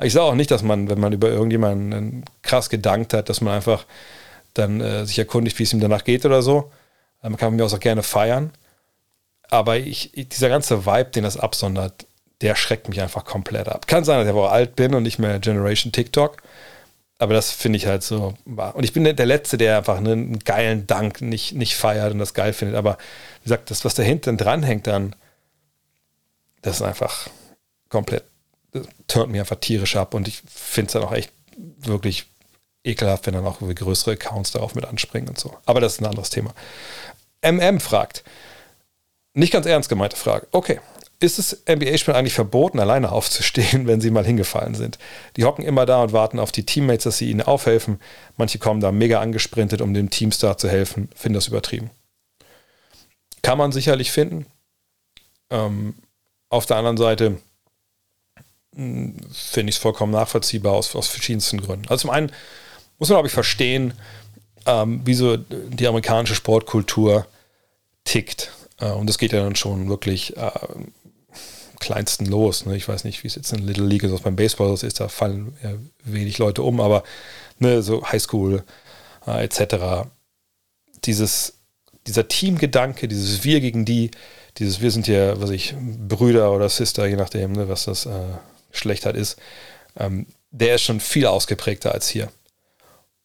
Ich sage auch nicht, dass man, wenn man über irgendjemanden krass gedankt hat, dass man einfach dann äh, sich erkundigt, wie es ihm danach geht oder so. Äh, man kann mir auch gerne feiern. Aber ich, dieser ganze Vibe, den das absondert, der schreckt mich einfach komplett ab. Kann sein, dass ich aber alt bin und nicht mehr Generation TikTok. Aber das finde ich halt so. Und ich bin der Letzte, der einfach einen geilen Dank nicht, nicht feiert und das geil findet. Aber wie gesagt, das, was da hinten dranhängt, dann, das ist einfach komplett, das turnt mir einfach tierisch ab. Und ich finde es dann auch echt wirklich ekelhaft, wenn dann auch größere Accounts darauf mit anspringen und so. Aber das ist ein anderes Thema. MM fragt, nicht ganz ernst gemeinte Frage. Okay, ist es NBA-Spielern eigentlich verboten, alleine aufzustehen, [LAUGHS] wenn sie mal hingefallen sind? Die hocken immer da und warten auf die Teammates, dass sie ihnen aufhelfen. Manche kommen da mega angesprintet, um dem Teamstar zu helfen. Finden das übertrieben. Kann man sicherlich finden. Ähm, auf der anderen Seite hm, finde ich es vollkommen nachvollziehbar aus, aus verschiedensten Gründen. Also zum einen muss man, glaube ich, verstehen, ähm, wie so die amerikanische Sportkultur tickt. Äh, und das geht ja dann schon wirklich äh, kleinsten los. Ne? Ich weiß nicht, wie es jetzt in Little League ist, was beim Baseball ist, da fallen ja wenig Leute um, aber ne, so Highschool äh, etc. Dieses, dieser Teamgedanke, dieses Wir gegen die, dieses Wir sind ja, was ich, Brüder oder Sister, je nachdem, ne, was das äh, Schlechtheit ist, ähm, der ist schon viel ausgeprägter als hier.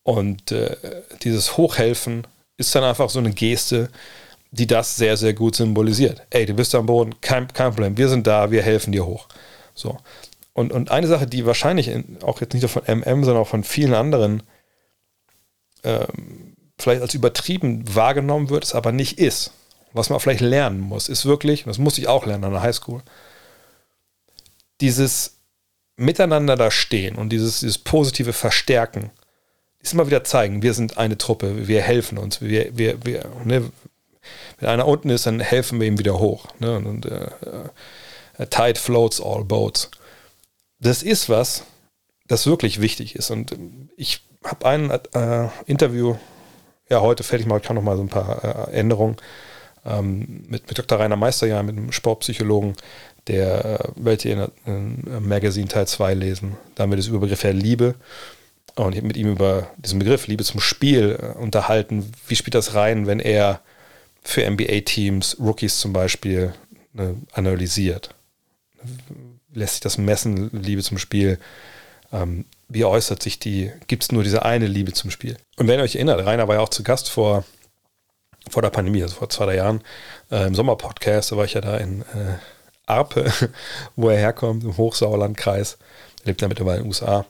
Und äh, dieses Hochhelfen ist dann einfach so eine Geste, die das sehr, sehr gut symbolisiert. Ey, du bist am Boden, kein, kein Problem, wir sind da, wir helfen dir hoch. So. Und, und eine Sache, die wahrscheinlich in, auch jetzt nicht nur von MM, sondern auch von vielen anderen ähm, vielleicht als übertrieben wahrgenommen wird, es aber nicht ist, was man vielleicht lernen muss, ist wirklich, das muss ich auch lernen an der Highschool, dieses Miteinander da stehen und dieses, dieses positive Verstärken ist immer wieder zeigen, wir sind eine Truppe, wir helfen uns, wir, wir, wir, ne, wenn einer unten ist, dann helfen wir ihm wieder hoch. Ne? Und äh, äh, Tide floats all boats. Das ist was, das wirklich wichtig ist. Und ich habe ein äh, Interview, ja, heute fertig mal, kann noch mal so ein paar äh, Änderungen ähm, mit, mit Dr. Rainer Meisterjahr, mit einem Sportpsychologen, der äh, werdet ihr in, in Magazine Teil 2 lesen. Da haben wir das Überbegriff der Liebe und ich habe mit ihm über diesen Begriff Liebe zum Spiel äh, unterhalten. Wie spielt das rein, wenn er für NBA-Teams, Rookies zum Beispiel, ne, analysiert? Lässt sich das messen, Liebe zum Spiel? Ähm, wie äußert sich die? Gibt es nur diese eine Liebe zum Spiel? Und wenn ihr euch erinnert, Rainer war ja auch zu Gast vor, vor der Pandemie, also vor zwei, drei Jahren, äh, im Sommerpodcast, da war ich ja da in äh, Arpe, [LAUGHS] wo er herkommt, im Hochsauerlandkreis. Er lebt ja mittlerweile in den USA.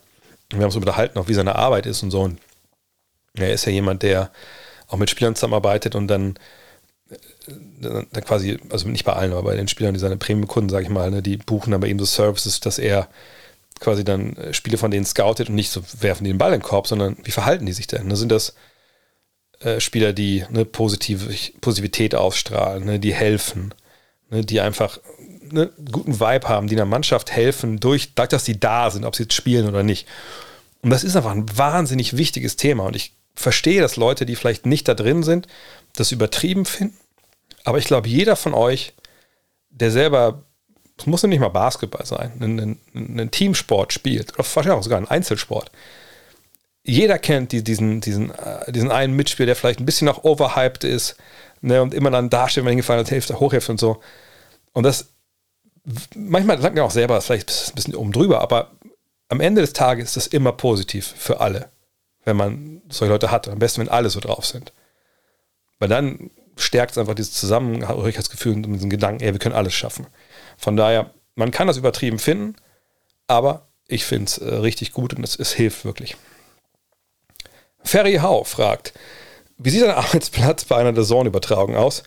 Und wir haben uns unterhalten, auch wie seine Arbeit ist und so. Und er ist ja jemand, der auch mit Spielern zusammenarbeitet und dann, dann quasi, also nicht bei allen, aber bei den Spielern, die seine Premium-Kunden, sage ich mal, ne, die buchen dann bei ihm so Services, dass er quasi dann äh, Spiele von denen scoutet und nicht so werfen die den Ball in den Korb, sondern wie verhalten die sich denn? Ne? Sind das äh, Spieler, die eine positive, Positivität ausstrahlen, ne? die helfen, ne? die einfach einen guten Vibe haben, die einer Mannschaft helfen, durch, dadurch, dass sie da sind, ob sie jetzt spielen oder nicht. Und das ist einfach ein wahnsinnig wichtiges Thema. Und ich verstehe, dass Leute, die vielleicht nicht da drin sind, das übertrieben finden. Aber ich glaube, jeder von euch, der selber, es muss nicht mal Basketball sein, einen, einen Teamsport spielt, oder wahrscheinlich auch sogar einen Einzelsport. Jeder kennt die, diesen, diesen, äh, diesen einen Mitspieler, der vielleicht ein bisschen noch overhyped ist ne, und immer dann dasteht, wenn hingefallen hat, Hälfte hochhilft und so. Und das manchmal sagt man auch selber, vielleicht ein bisschen oben drüber, aber am Ende des Tages ist das immer positiv für alle, wenn man solche Leute hat. Am besten, wenn alle so drauf sind. Weil dann stärkt es einfach dieses Zusammenhörigkeitsgefühl und diesen Gedanken, ey, wir können alles schaffen. Von daher, man kann das übertrieben finden, aber ich finde es äh, richtig gut und es, es hilft wirklich. Ferry Hau fragt, wie sieht ein [LAUGHS] Arbeitsplatz bei einer der Zone-Übertragung aus?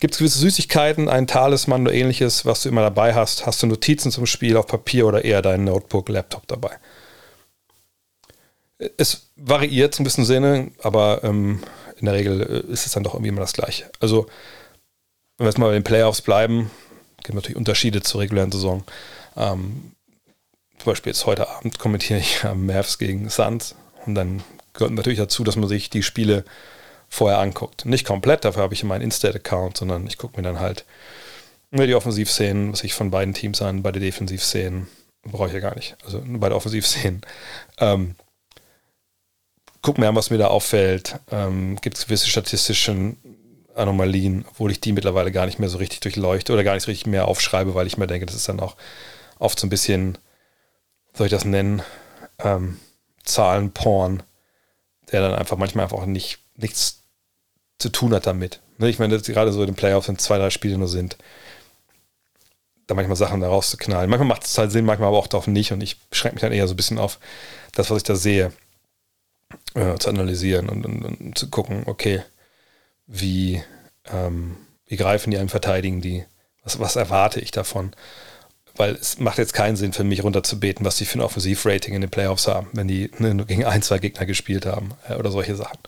Gibt es gewisse Süßigkeiten, ein Talisman oder ähnliches, was du immer dabei hast? Hast du Notizen zum Spiel auf Papier oder eher dein Notebook, Laptop dabei? Es variiert ein bisschen Sinne, aber ähm, in der Regel äh, ist es dann doch irgendwie immer das Gleiche. Also, wenn wir jetzt mal bei den Playoffs bleiben, gibt es natürlich Unterschiede zur regulären Saison. Ähm, zum Beispiel jetzt heute Abend kommentiere ich Mavs gegen Suns und dann gehört natürlich dazu, dass man sich die Spiele vorher anguckt. Nicht komplett, dafür habe ich meinen Instat-Account, sondern ich gucke mir dann halt die Offensivszenen, was ich von beiden Teams an, beide Defensivszenen, brauche ich ja gar nicht, also nur beide Offensivszenen. Ähm, guck mir an, was mir da auffällt. Ähm, Gibt es gewisse statistische Anomalien, obwohl ich die mittlerweile gar nicht mehr so richtig durchleuchte oder gar nicht richtig mehr aufschreibe, weil ich mir denke, das ist dann auch oft so ein bisschen, soll ich das nennen, ähm, Zahlenporn, der dann einfach manchmal einfach nicht nichts zu tun hat damit. Ne, ich meine, gerade so in den Playoffs, wenn zwei, drei Spiele nur sind, da manchmal Sachen da rauszuknallen. Manchmal macht es halt Sinn, manchmal aber auch darauf nicht. Und ich beschränke mich dann eher so ein bisschen auf das, was ich da sehe, äh, zu analysieren und, und, und, zu gucken, okay, wie, ähm, wie greifen die einem verteidigen die? Was, was erwarte ich davon? Weil es macht jetzt keinen Sinn für mich runterzubeten, was die für ein Offensivrating in den Playoffs haben, wenn die ne, gegen ein, zwei Gegner gespielt haben äh, oder solche Sachen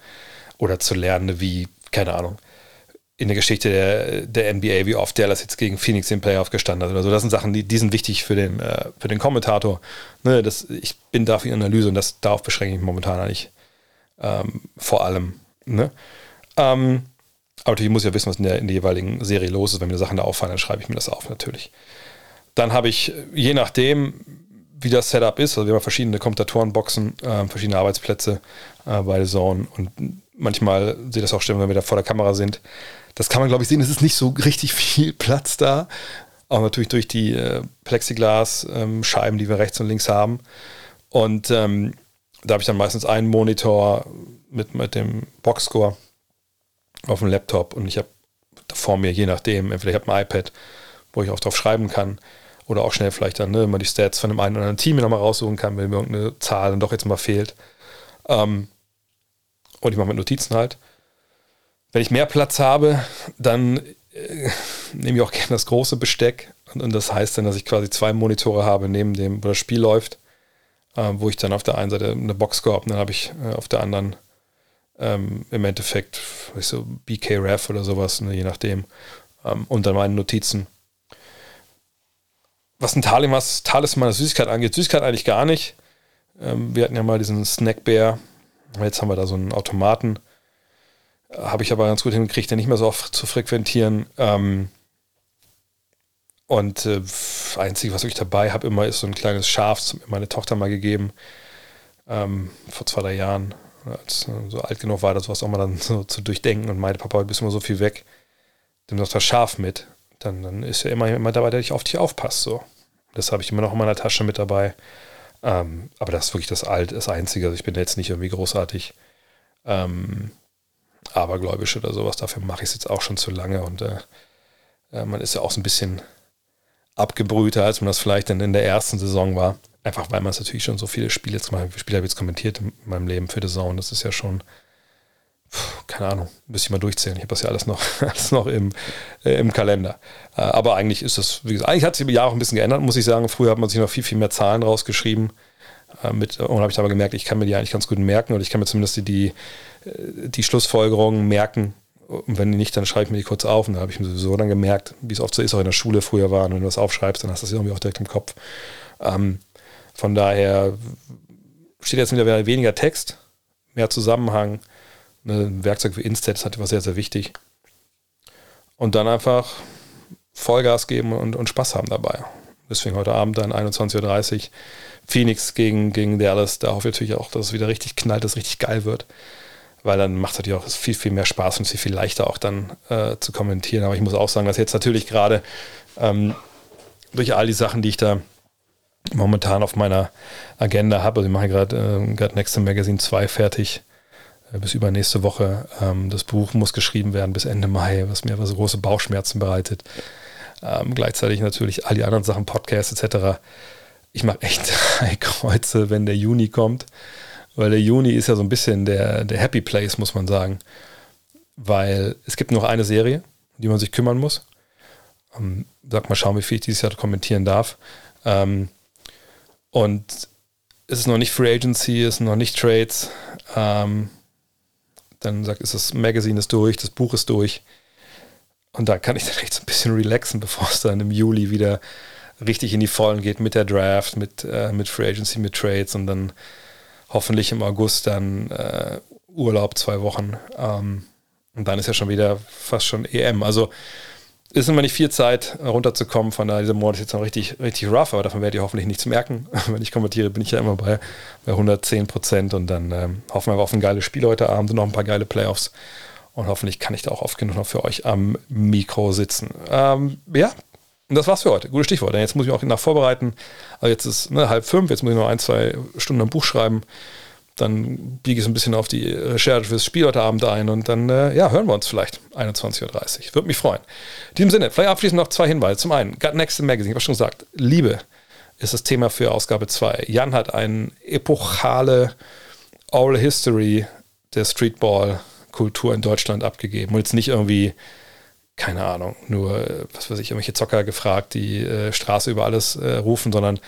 oder zu lernen, wie, keine Ahnung, in der Geschichte der, der NBA, wie oft Dallas jetzt gegen Phoenix im Playoff gestanden hat oder so. Das sind Sachen, die, die sind wichtig für den, äh, für den Kommentator. Ne, das, ich bin da für die Analyse und das, darauf beschränke ich mich momentan eigentlich ähm, vor allem. Ne? Ähm, aber natürlich muss ich ja wissen, was in der, in der jeweiligen Serie los ist. Wenn mir Sachen da auffallen, dann schreibe ich mir das auf, natürlich. Dann habe ich, je nachdem, wie das Setup ist, also wir haben verschiedene Kommentatorenboxen, äh, verschiedene Arbeitsplätze äh, bei Zone und manchmal sehe das auch stimmen, wenn wir da vor der Kamera sind. Das kann man, glaube ich, sehen. Es ist nicht so richtig [LAUGHS] viel Platz da. Auch natürlich durch die äh, Plexiglas-Scheiben, ähm, die wir rechts und links haben. Und ähm, da habe ich dann meistens einen Monitor mit, mit dem Boxscore auf dem Laptop und ich habe vor mir, je nachdem, entweder ich habe ein iPad, wo ich auch drauf schreiben kann oder auch schnell vielleicht dann ne, mal die Stats von dem einen oder anderen Team nochmal raussuchen kann, wenn mir irgendeine Zahl dann doch jetzt mal fehlt. Ähm, und ich mache mit Notizen halt. Wenn ich mehr Platz habe, dann äh, nehme ich auch gerne das große Besteck. Und, und, das heißt dann, dass ich quasi zwei Monitore habe, neben dem, wo das Spiel läuft. Äh, wo ich dann auf der einen Seite eine Box gehabt und dann habe ich äh, auf der anderen ähm, im Endeffekt so BK-Ref oder sowas, ne, je nachdem. Ähm, und dann meine Notizen. Was ein Talimas, Talisman der Süßigkeit angeht, Süßigkeit eigentlich gar nicht. Ähm, wir hatten ja mal diesen Snackbär. Jetzt haben wir da so einen Automaten. Habe ich aber ganz gut hingekriegt, den nicht mehr so oft zu frequentieren. Ähm, und äh, einzige, was ich dabei habe, immer ist so ein kleines Schaf, das mir meine Tochter mal gegeben. Ähm, vor zwei, drei Jahren. Als äh, so alt genug war, das was auch mal dann [LAUGHS] so zu durchdenken und meinte, Papa, du bist immer so viel weg. Nimm doch das Schaf mit. Dann, dann ist ja immer jemand dabei, der dich auf dich aufpasst. So. Das habe ich immer noch in meiner Tasche mit dabei. Ähm, aber das ist wirklich das Alt, das Einzige. Also ich bin jetzt nicht irgendwie großartig ähm, abergläubisch oder sowas. Dafür mache ich es jetzt auch schon zu lange. Und äh, äh, man ist ja auch so ein bisschen abgebrühter, als man das vielleicht dann in der ersten Saison war. Einfach weil man es natürlich schon so viele Spiele jetzt viele Spiele habe ich jetzt kommentiert in meinem Leben für die Saison? Das ist ja schon, keine Ahnung, müsste ich mal durchzählen. Ich habe das ja alles noch, [LAUGHS] alles noch im, äh, im Kalender. Äh, aber eigentlich ist das, wie gesagt, eigentlich hat sich über Jahre auch ein bisschen geändert, muss ich sagen. Früher hat man sich noch viel, viel mehr Zahlen rausgeschrieben. Äh, mit, und habe ich aber gemerkt, ich kann mir die eigentlich ganz gut merken oder ich kann mir zumindest die, die, äh, die Schlussfolgerungen merken. Und wenn die nicht, dann schreibe ich mir die kurz auf. Und da habe ich mir sowieso dann gemerkt, wie es oft so ist, auch in der Schule früher war. Und wenn du das aufschreibst, dann hast du das irgendwie auch direkt im Kopf. Ähm, von daher steht jetzt wieder weniger Text, mehr Zusammenhang ein Werkzeug Instead ist halt immer sehr, sehr wichtig. Und dann einfach Vollgas geben und, und Spaß haben dabei. Deswegen heute Abend dann 21.30 Uhr Phoenix gegen, gegen Dallas. Da hoffe ich natürlich auch, dass es wieder richtig knallt, dass es richtig geil wird. Weil dann macht es natürlich auch viel, viel mehr Spaß und viel, viel leichter auch dann äh, zu kommentieren. Aber ich muss auch sagen, dass jetzt natürlich gerade ähm, durch all die Sachen, die ich da momentan auf meiner Agenda habe, also ich mache gerade äh, Next Magazine 2 fertig, äh, bis übernächste Woche. Ähm, das Buch muss geschrieben werden bis Ende Mai, was mir aber so große Bauchschmerzen bereitet. Ähm, gleichzeitig natürlich all die anderen Sachen, Podcasts etc. Ich mache echt drei [LAUGHS] Kreuze, wenn der Juni kommt, weil der Juni ist ja so ein bisschen der, der Happy Place, muss man sagen. Weil es gibt noch eine Serie, die man sich kümmern muss. Ähm, sag mal schauen, wie viel ich dieses Jahr kommentieren darf. Ähm, und es ist noch nicht Free Agency, es sind noch nicht Trades. Ähm, dann sagt, ist das Magazine ist durch, das Buch ist durch. Und da kann ich dann echt so ein bisschen relaxen, bevor es dann im Juli wieder richtig in die Vollen geht mit der Draft, mit, äh, mit Free Agency, mit Trades und dann hoffentlich im August dann äh, Urlaub, zwei Wochen. Ähm, und dann ist ja schon wieder fast schon EM. Also ist immer nicht viel Zeit, runterzukommen. Von daher, dieser Monat ist jetzt noch richtig, richtig rough, aber davon werdet ihr hoffentlich nichts merken. [LAUGHS] Wenn ich kommentiere, bin ich ja immer bei, bei 110 Prozent und dann ähm, hoffen wir auf ein geiles Spiel heute Abend und noch ein paar geile Playoffs. Und hoffentlich kann ich da auch oft genug noch für euch am Mikro sitzen. Ähm, ja, und das war's für heute. Gutes Stichwort. Denn jetzt muss ich mich auch nach vorbereiten. Also jetzt ist ne, halb fünf, jetzt muss ich noch ein, zwei Stunden am Buch schreiben dann biege ich so ein bisschen auf die Recherche fürs Spiel heute Abend ein und dann äh, ja, hören wir uns vielleicht 21.30 Uhr. Würde mich freuen. In diesem Sinne, vielleicht abschließend noch zwei Hinweise. Zum einen, Gut Next Magazine, ich habe schon gesagt, Liebe ist das Thema für Ausgabe 2. Jan hat eine epochale Oral History der Streetball-Kultur in Deutschland abgegeben. Und jetzt nicht irgendwie, keine Ahnung, nur, was weiß ich, irgendwelche Zocker gefragt, die äh, Straße über alles äh, rufen, sondern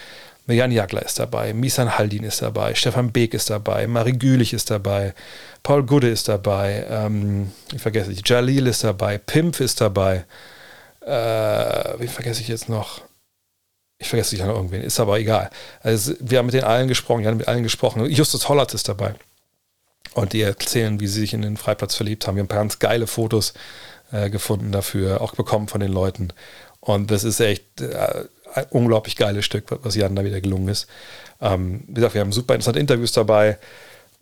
Jan Jagler ist dabei, Misan Haldin ist dabei, Stefan Beek ist dabei, Marie Gülich ist dabei, Paul Gude ist dabei, ähm, ich vergesse ich, Jalil ist dabei, Pimp ist dabei, äh, wie vergesse ich jetzt noch? Ich vergesse sich noch irgendwen, ist aber egal. Also wir haben mit den allen gesprochen, wir haben mit allen gesprochen. Justus Hollert ist dabei. Und die erzählen, wie sie sich in den Freiplatz verliebt haben. Wir haben ganz geile Fotos äh, gefunden dafür, auch bekommen von den Leuten. Und das ist echt äh, ein unglaublich geiles Stück, was Jan da wieder gelungen ist. Ähm, wie gesagt, wir haben super interessante Interviews dabei.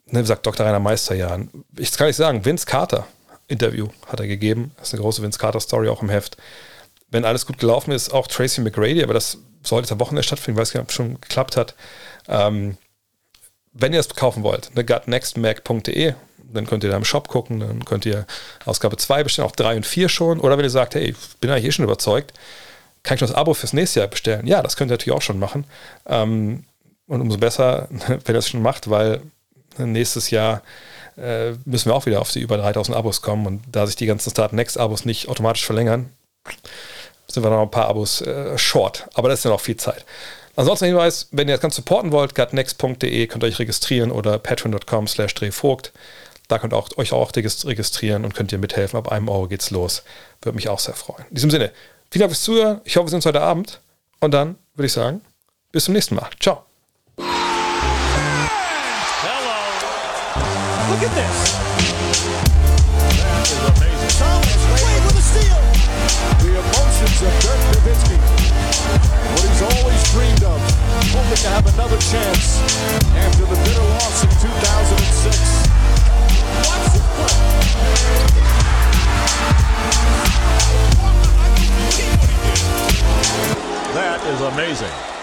Ne, wie gesagt, Dr. Rainer Meisterjan. Ich kann nicht sagen, Vince Carter Interview hat er gegeben. Das ist eine große Vince Carter Story auch im Heft. Wenn alles gut gelaufen ist, auch Tracy McGrady, aber das sollte am Wochenende stattfinden, weil es schon geklappt hat. Ähm, wenn ihr es kaufen wollt, ne, gutnextmac.de, dann könnt ihr da im Shop gucken, dann könnt ihr Ausgabe 2 bestellen, auch 3 und 4 schon. Oder wenn ihr sagt, hey, ich bin eigentlich eh schon überzeugt, kann ich das Abo fürs nächste Jahr bestellen? Ja, das könnt ihr natürlich auch schon machen. Ähm, und umso besser, [LAUGHS] wenn ihr das schon macht, weil nächstes Jahr äh, müssen wir auch wieder auf die über 3000 Abos kommen. Und da sich die ganzen Start Next Abos nicht automatisch verlängern, sind wir noch ein paar Abos äh, short. Aber das ist ja noch viel Zeit. Ansonsten Hinweis, wenn ihr das Ganze supporten wollt, gutnext.de könnt ihr euch registrieren oder patreon.com slash drehvogt. Da könnt ihr auch, euch auch registrieren und könnt ihr mithelfen. Ab einem Euro geht's los. Würde mich auch sehr freuen. In diesem Sinne, vielen Dank fürs Zuhören. Ich hoffe, wir sehen uns heute Abend. Und dann würde ich sagen, bis zum nächsten Mal. Ciao. Hello. Look at this. That is amazing. Thomas Wade with a steal. The emotions of Dirk Nowitzki. What he's always dreamed of. Hoping to have another chance after the bitter loss in 2006. Watch this play. That is amazing.